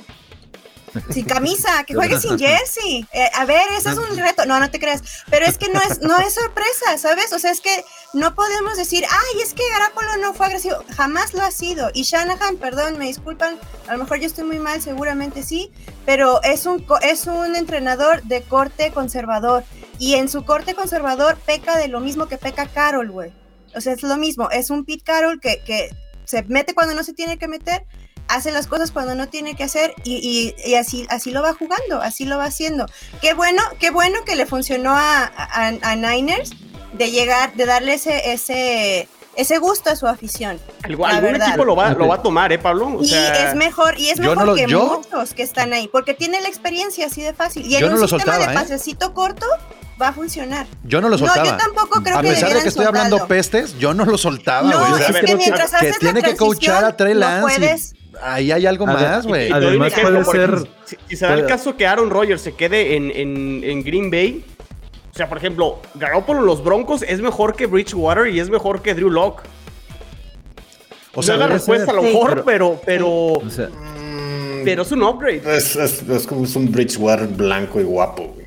sin camisa, que juegue sin jersey. Eh, a ver, ese es un reto. No, no te creas. Pero es que no es, no es sorpresa, ¿sabes? O sea, es que no podemos decir, ay, es que Garapolo no fue agresivo. Jamás lo ha sido. Y Shanahan, perdón, me disculpan, a lo mejor yo estoy muy mal, seguramente sí, pero es un, es un entrenador de corte conservador. Y en su corte conservador peca de lo mismo que peca Carol, güey. O sea, es lo mismo. Es un Pete Carroll que, que se mete cuando no se tiene que meter, hace las cosas cuando no tiene que hacer y, y- así, así lo va jugando, así lo va haciendo. Qué bueno, qué bueno que le funcionó a, a- a Niners de llegar, de darle ese, ese ese gusto a su afición. Algún, la algún verdad. equipo lo va, lo va a tomar, ¿eh, Pablo? O y sea, es mejor, y es no mejor lo- que yo- muchos que están ahí, porque tiene la experiencia así de fácil. Y en un no lo sistema soltaba, de ¿eh? pasecito corto va a funcionar. Yo no lo No, soltaba. yo tampoco creo a que pesar de debieran que estoy hablando pestes, yo no lo soltaba, No, güey. O sea, es a ver, que creo mientras que haces tiene que coachar a Trey Lance. No ahí hay algo más, güey. Además puede ser- Si, si se da el caso que Aaron Rodgers se quede en, en- en Green Bay, o sea, por ejemplo, Garoppolo los Broncos es mejor que Bridgewater y es mejor que Drew Lock. O sea, no la respuesta a lo Sí. mejor, pero, pero, O sea, pero es un upgrade. Es, es, es como es un Bridgewater blanco y guapo, güey.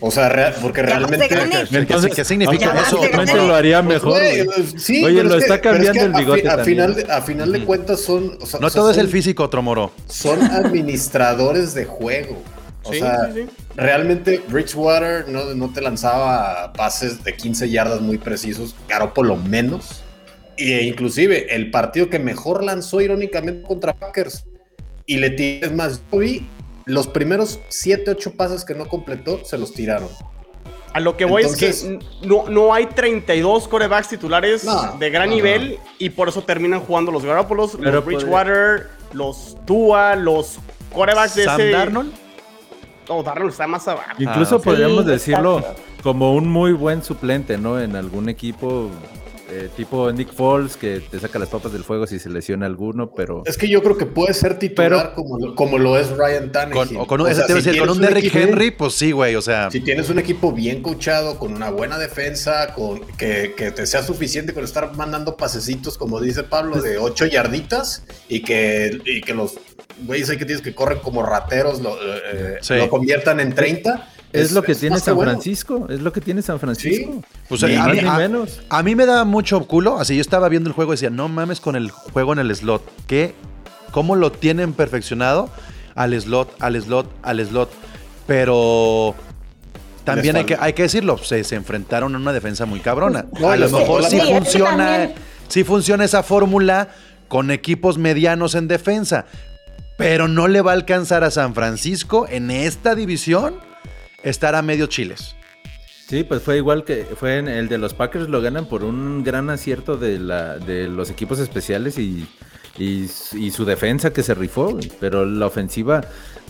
O sea, porque Ya, realmente. entonces, ¿qué significa eso? realmente lo haría Pues, mejor. güey. pues, sí, Oye, pero lo es que- está pero es cambiando que el a bigote fi- a, también. final de, a final de cuentas son. o sea, no o sea, todo es el físico, Tromoro. Son administradores de juego. O Sí, sea, sí, sí. realmente Bridgewater no, no te lanzaba pases de 15 yardas muy precisos, Garoppolo menos. E inclusive el partido que mejor lanzó irónicamente contra Packers y le tiré, es más, yo vi los primeros 7, 8 pases que no completó, se los tiraron. A lo que voy es que no, no hay 32 corebacks titulares No, de gran no, nivel y por eso terminan jugando los Garoppolo, Pero los Bridgewater, los Tua, los corebacks de Sam ese... Darnold. No, Darnold está más abajo. Incluso Ah, podríamos Sí, decirlo exacto. como un muy buen suplente, ¿no? En algún equipo eh, tipo Nick Foles que te saca las papas del fuego si se lesiona alguno, pero Es que yo creo que puede ser titular Pero- como, lo- como lo es Ryan Tannehill. Con, o con un, O sea, si con un Derrick equipo- Henry, pues sí, güey. O sea, Si tienes un equipo bien coachado, con una buena defensa, con que, que te sea suficiente con estar mandando pasecitos, como dice Pablo, de 8 yarditas y que, y que los güeyes ahí que tienes que corren como rateros lo, eh, Sí. lo conviertan en 30. es, lo que tiene San bueno. Francisco, es lo que tiene San Francisco. pues Ni a, mí, ni a- menos. a mí me daba mucho culo. Así yo estaba viendo el juego y decía, no mames con el juego en el slot. ¿Qué? ¿Cómo lo tienen perfeccionado? Al slot, al slot, al slot. Pero también hay que, hay que decirlo, se, se enfrentaron a una defensa muy cabrona. No, a lo mejor sí la- que funciona, sí funciona esa fórmula con equipos medianos en defensa. Pero no le va a alcanzar a San Francisco en esta división estar a medio chiles. Sí, pues fue igual que fue en el de los Packers, lo ganan por un gran acierto de, la, de los equipos especiales y, y, y su defensa que se rifó, pero la ofensiva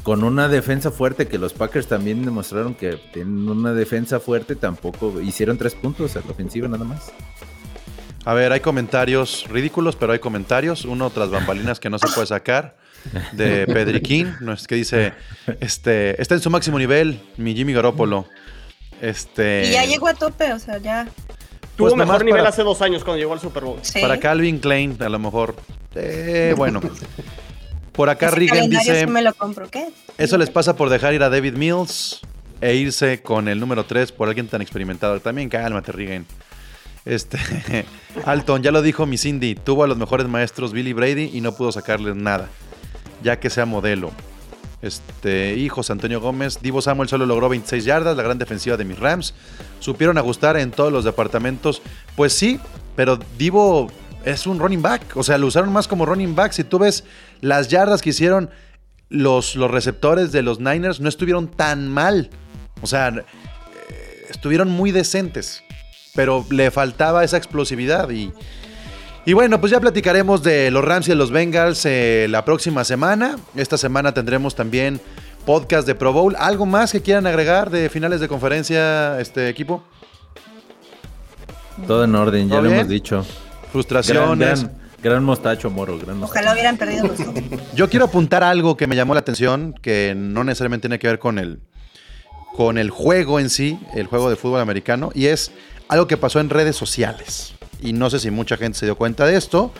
con una defensa fuerte que los Packers también demostraron que tienen una defensa fuerte, tampoco hicieron tres puntos a la ofensiva nada más. A ver, hay comentarios ridículos, pero hay comentarios. Uno tras bambalinas que no se puede sacar. De Pedriquín, no es que dice, este, está en su máximo nivel, mi Jimmy Garoppolo. Este, Y ya llegó a tope, o sea, ya. Tuvo Pues mejor nivel para- hace dos años cuando llegó al Super Bowl. Sí. Para Calvin Klein, a lo mejor. Eh, bueno. Por acá Ese Regan dice, sí me lo compro, ¿qué? eso les pasa por dejar ir a David Mills e irse con el número 3 por alguien tan experimentado. También cálmate, Regan. Este, Alton, ya lo dijo mi Cindy, tuvo a los mejores maestros Billy Brady y no pudo sacarles nada, ya que sea modelo. Este, José Antonio Gómez, Divo Samuel solo logró 26 yardas, la gran defensiva de mis Rams. Supieron ajustar en todos los departamentos. Pues sí, pero Divo es un running back, o sea, lo usaron más como running back. Si tú ves las yardas que hicieron los, los receptores de los Niners, no estuvieron tan mal. O sea, eh, estuvieron muy decentes pero le faltaba esa explosividad y, y bueno, pues ya platicaremos de los Rams y de los Bengals eh, la próxima semana. Esta semana tendremos también podcast de Pro Bowl. ¿Algo más que quieran agregar de finales de conferencia, este equipo? Todo en orden, ya ¿Todo lo bien? hemos dicho. Frustraciones. gran, gran mostacho, Moro, gran mostacho. Ojalá hubieran perdido los. Yo quiero apuntar algo que me llamó la atención, que no necesariamente tiene que ver con el, con el juego en sí, el juego de fútbol americano, y es algo que pasó en redes sociales. Y no sé si mucha gente se dio cuenta de esto,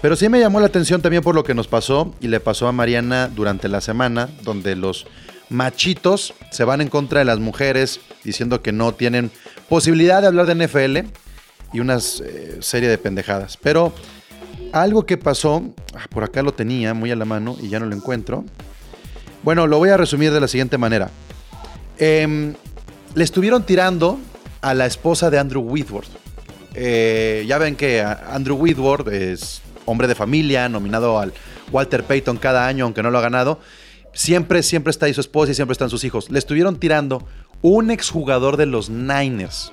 pero sí me llamó la atención también por lo que nos pasó y le pasó a Mariana durante la semana, donde los machitos se van en contra de las mujeres diciendo que no tienen posibilidad de hablar de NFL y una eh, serie de pendejadas. Pero algo que pasó, ah, por acá lo tenía muy a la mano y ya no lo encuentro. Bueno, lo voy a resumir de la siguiente manera. Em, le estuvieron tirando a la esposa de Andrew Whitworth. Eh, ya ven que Andrew Whitworth es hombre de familia, nominado al Walter Payton cada año, aunque no lo ha ganado. Siempre, siempre está ahí su esposa y siempre están sus hijos. Le estuvieron tirando un exjugador de los Niners.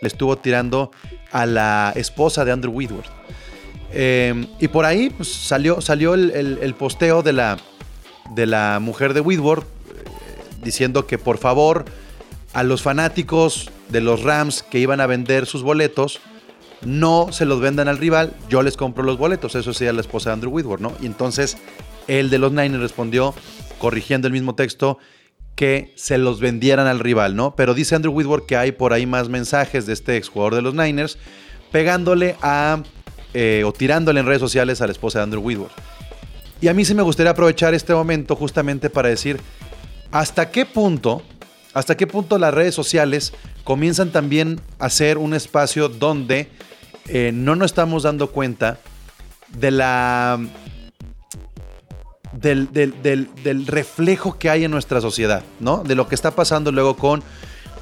le estuvo tirando a la esposa de Andrew Whitworth. Eh, y por ahí pues, salió, salió el, el- el posteo de la, de la mujer de Whitworth eh, diciendo que por favor a los fanáticos de los Rams que iban a vender sus boletos no se los vendan al rival, yo les compro los boletos. Eso sería la esposa de Andrew Whitworth, ¿no? Y entonces el de los Niners respondió, corrigiendo el mismo texto, que se los vendieran al rival, ¿no? Pero dice Andrew Whitworth que hay por ahí más mensajes de este exjugador de los Niners pegándole a eh, o tirándole en redes sociales a la esposa de Andrew Whitworth. Y a mí sí me gustaría aprovechar este momento justamente para decir hasta qué punto, hasta qué punto las redes sociales comienzan también a ser un espacio donde eh, no nos estamos dando cuenta de la del, del- reflejo que hay en nuestra sociedad, ¿no? De lo que está pasando luego con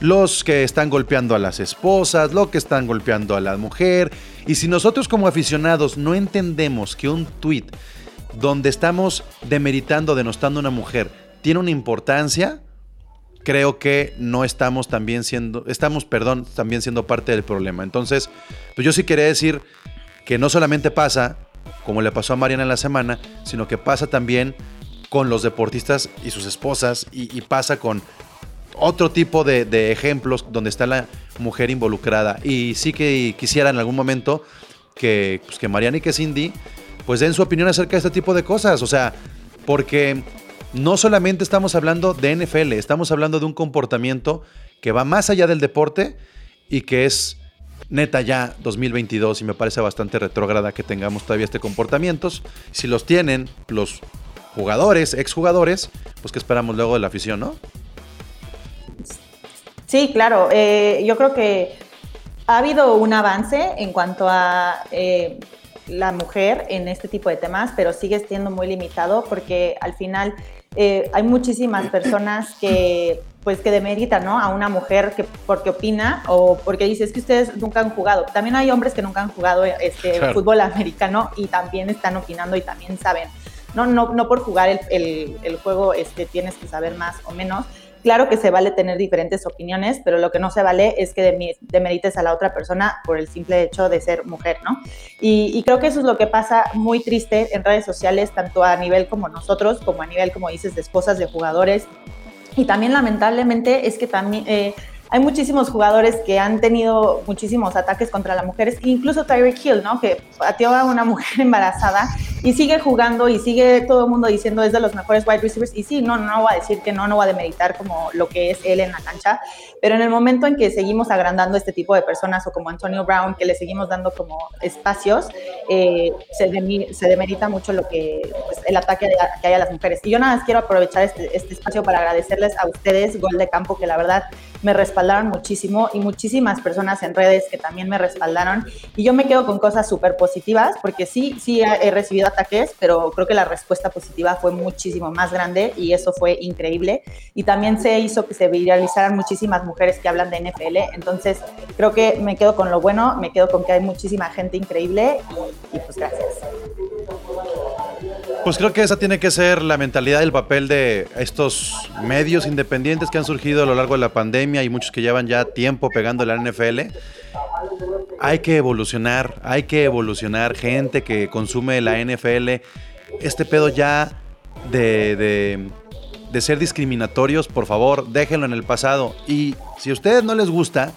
los que están golpeando a las esposas, lo que están golpeando a la mujer. Y si nosotros como aficionados no entendemos que un tweet donde estamos demeritando, denostando a una mujer, tiene una importancia, creo que no estamos también siendo, estamos, perdón, también siendo parte del problema. Entonces, pues yo sí quería decir que no solamente pasa, como le pasó a Mariana en la semana, sino que pasa también con los deportistas y sus esposas y, pasa con otro tipo de, de ejemplos donde está la mujer involucrada. Y sí que quisiera en algún momento que, pues, que Mariana y que Cindy pues den su opinión acerca de este tipo de cosas. O sea, porque no solamente estamos hablando de NFL, estamos hablando de un comportamiento que va más allá del deporte y que es neta ya 2022 y me parece bastante retrógrada que tengamos todavía este comportamientos. Si los tienen los jugadores, exjugadores, pues que esperamos luego de la afición, ¿no? Sí, claro. eh, yo creo que ha habido un avance en cuanto a eh, la mujer en este tipo de temas, pero sigue siendo muy limitado porque al final eh, hay muchísimas personas que pues que demeritan ¿no? a una mujer que porque opina o porque dice es que ustedes nunca han jugado. También hay hombres que nunca han jugado este, Claro. fútbol americano y también están opinando y también saben. No, no, no por jugar el, el- el juego este, tienes que saber más o menos. Claro que se vale tener diferentes opiniones, pero lo que no se vale es que demerites a la otra persona por el simple hecho de ser mujer, ¿no? Y, y creo que eso es lo que pasa muy triste en redes sociales, tanto a nivel como nosotros, como a nivel, como dices, de esposas de jugadores. Y también lamentablemente es que también eh, hay muchísimos jugadores que han tenido muchísimos ataques contra las mujeres, incluso Tyreek Hill, ¿no? Que pateó a una mujer embarazada y sigue jugando y sigue todo el mundo diciendo es de los mejores wide receivers. Y sí, no, no voy a decir que no, no va a demeritar como lo que es él en la cancha, pero en el momento en que seguimos agrandando este tipo de personas o como Antonio Brown, que le seguimos dando como espacios, eh, se, se demerita mucho lo que pues, el ataque que hay a las mujeres. Y yo nada más quiero aprovechar este, este espacio para agradecerles a ustedes, Gol de Campo, que la verdad me respaldaron muchísimo y muchísimas personas en redes que también me respaldaron. Y yo me quedo con cosas súper positivas, porque sí, sí he recibido ataques, pero creo que la respuesta positiva fue muchísimo más grande y eso fue increíble. Y también se hizo que se viralizaran muchísimas mujeres que hablan de NFL. Entonces, creo que me quedo con lo bueno, me quedo con que hay muchísima gente increíble y, y pues gracias. Pues creo que esa tiene que ser la mentalidad y el papel de estos medios independientes que han surgido a lo largo de la pandemia y muchos que llevan ya tiempo pegando la NFL. Hay que evolucionar, hay que evolucionar. Gente que consume la NFL, este pedo ya de, de, de ser discriminatorios, por favor, déjenlo en el pasado. Y si a ustedes no les gusta,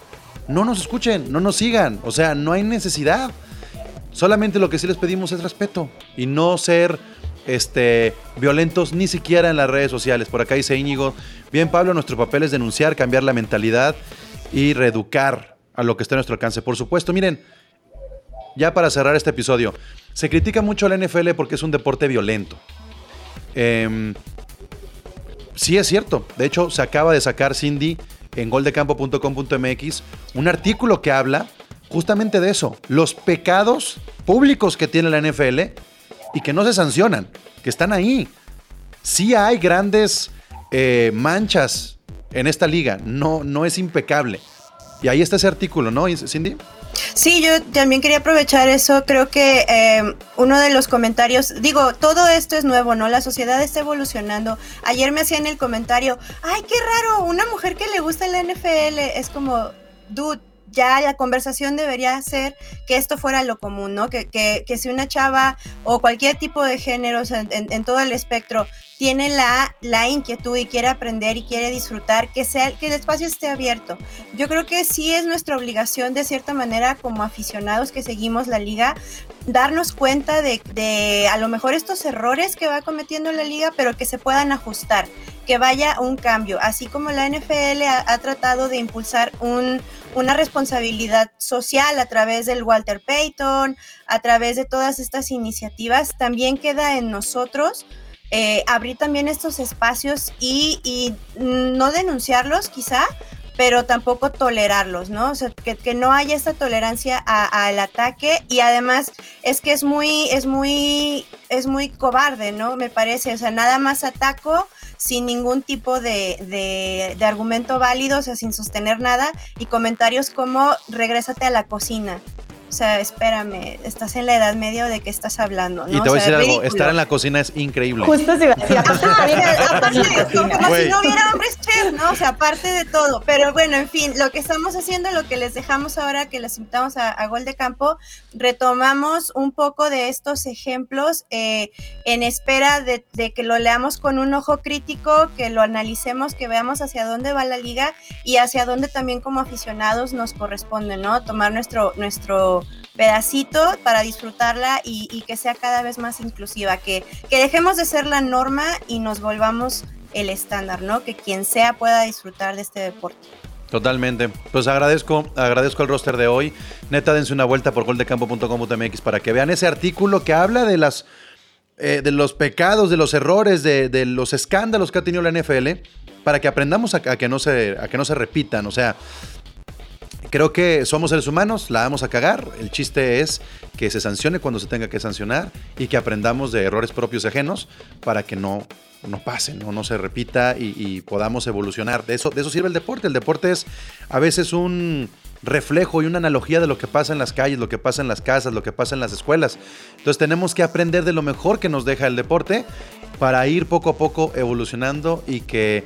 no nos escuchen, no nos sigan. O sea, no hay necesidad. Solamente lo que sí les pedimos es respeto y no ser este, violentos ni siquiera en las redes sociales. Por acá dice Íñigo, bien Pablo, nuestro papel es denunciar, cambiar la mentalidad y reeducar a lo que está a nuestro alcance. Por supuesto, miren, ya para cerrar este episodio, se critica mucho a la NFL porque es un deporte violento. Em, sí es cierto, de hecho se acaba de sacar Cindy en goldecampo.com.mx un artículo que habla justamente de eso, los pecados públicos que tiene la NFL y que no se sancionan, que están ahí. Sí hay grandes eh, manchas en esta liga, no, no es impecable. Y ahí está ese artículo, ¿no, Cindy? Sí, yo también quería aprovechar eso. Creo que eh, uno de los comentarios, digo, todo esto es nuevo, ¿no? La sociedad está evolucionando. Ayer me hacían el comentario, ay, qué raro, una mujer que le gusta la NFL es como, dude, ya la conversación debería ser que esto fuera lo común, ¿no? Que, que, que si una chava o cualquier tipo de géneros en, en, en, todo el espectro tiene la, la inquietud y quiere aprender y quiere disfrutar, que, sea, que el espacio esté abierto. Yo creo que sí es nuestra obligación de cierta manera como aficionados que seguimos la liga, darnos cuenta de, de a lo mejor estos errores que va cometiendo la liga, pero que se puedan ajustar, que vaya un cambio, así como la NFL ha, tratado de impulsar un, una responsabilidad social a través del Walter Payton, a través de todas estas iniciativas, también queda en nosotros eh, abrir también estos espacios y, y, no denunciarlos quizá, pero tampoco tolerarlos, ¿no? O sea, que, que no haya esta tolerancia al ataque y además es que es muy, es muy, es muy cobarde, ¿no? Me parece, o sea, nada más ataco sin ningún tipo de, de, de argumento válido, o sea, sin sostener nada y comentarios como regrésate a la cocina. O sea, espérame, estás en la edad media de qué estás hablando. ¿no? Y te voy o a decir algo, ridículo. estar en la cocina es increíble. Justo se iba a decir, aparte aparte, como, como si no hubiera hombres chef, ¿no? O sea, aparte de todo. Pero bueno, en fin, lo que estamos haciendo, lo que les dejamos ahora, que les invitamos a, a Gol de Campo, retomamos un poco de estos ejemplos eh, en espera de, de que lo leamos con un ojo crítico, que lo analicemos, que veamos hacia dónde va la liga y hacia dónde también como aficionados nos corresponde, ¿no? Tomar nuestro, nuestro pedacito para disfrutarla y, que sea cada vez más inclusiva, que, que dejemos de ser la norma y nos volvamos el estándar, ¿no? Que quien sea pueda disfrutar de este deporte. Totalmente. Pues agradezco, agradezco el roster de hoy. Neta, dense una vuelta por goldecampo.com.mx para que vean ese artículo que habla de las eh, de los pecados, de los errores, de, de, los escándalos que ha tenido la NFL, para que aprendamos a, que no se, a que no se repitan. O sea, creo que somos seres humanos, la vamos a cagar. El chiste es que se sancione cuando se tenga que sancionar y que aprendamos de errores propios y ajenos para que no, no pase, no, no se repita y, podamos evolucionar. De eso, de eso sirve el deporte. El deporte es a veces un reflejo y una analogía de lo que pasa en las calles, lo que pasa en las casas, lo que pasa en las escuelas. Entonces tenemos que aprender de lo mejor que nos deja el deporte para ir poco a poco evolucionando y que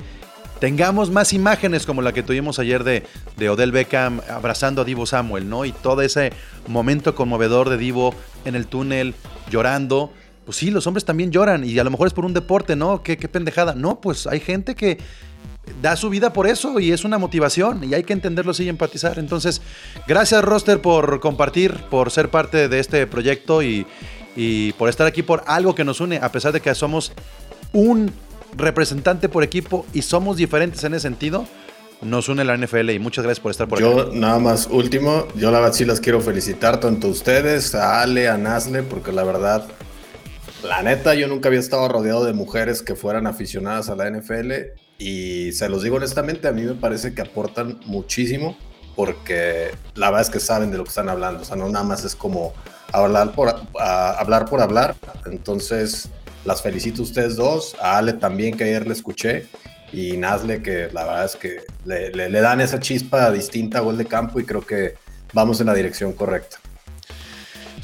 tengamos más imágenes como la que tuvimos ayer de, de, Odell Beckham abrazando a Divo Samuel, ¿no? Y todo ese momento conmovedor de Divo en el túnel llorando. Pues sí, los hombres también lloran y a lo mejor es por un deporte, ¿no? Qué, qué pendejada. No, pues hay gente que da su vida por eso y es una motivación y hay que entenderlo y empatizar. Entonces, gracias Roster por compartir, por ser parte de este proyecto y, y por estar aquí por algo que nos une, a pesar de que somos un representante por equipo y somos diferentes en ese sentido. Nos une la NFL y muchas gracias por estar por yo, aquí. Yo, nada más, último, yo la verdad sí las quiero felicitar tanto a ustedes, a Ale, a Nazle, porque la verdad, la neta, yo nunca había estado rodeado de mujeres que fueran aficionadas a la NFL y se los digo honestamente, a mí me parece que aportan muchísimo porque la verdad es que saben de lo que están hablando, o sea, no nada más es como hablar por, a, hablar, por hablar, entonces las felicito a ustedes dos, a Ale también que ayer le escuché y Nazle que la verdad es que le, le, le dan esa chispa distinta a gol de campo y creo que vamos en la dirección correcta.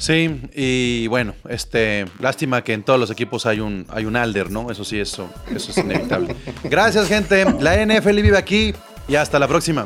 Sí, y bueno, este, lástima que en todos los equipos hay un, hay un Alder, ¿no? Eso sí, eso, eso es inevitable. Gracias, gente. La NFL vive aquí y hasta la próxima.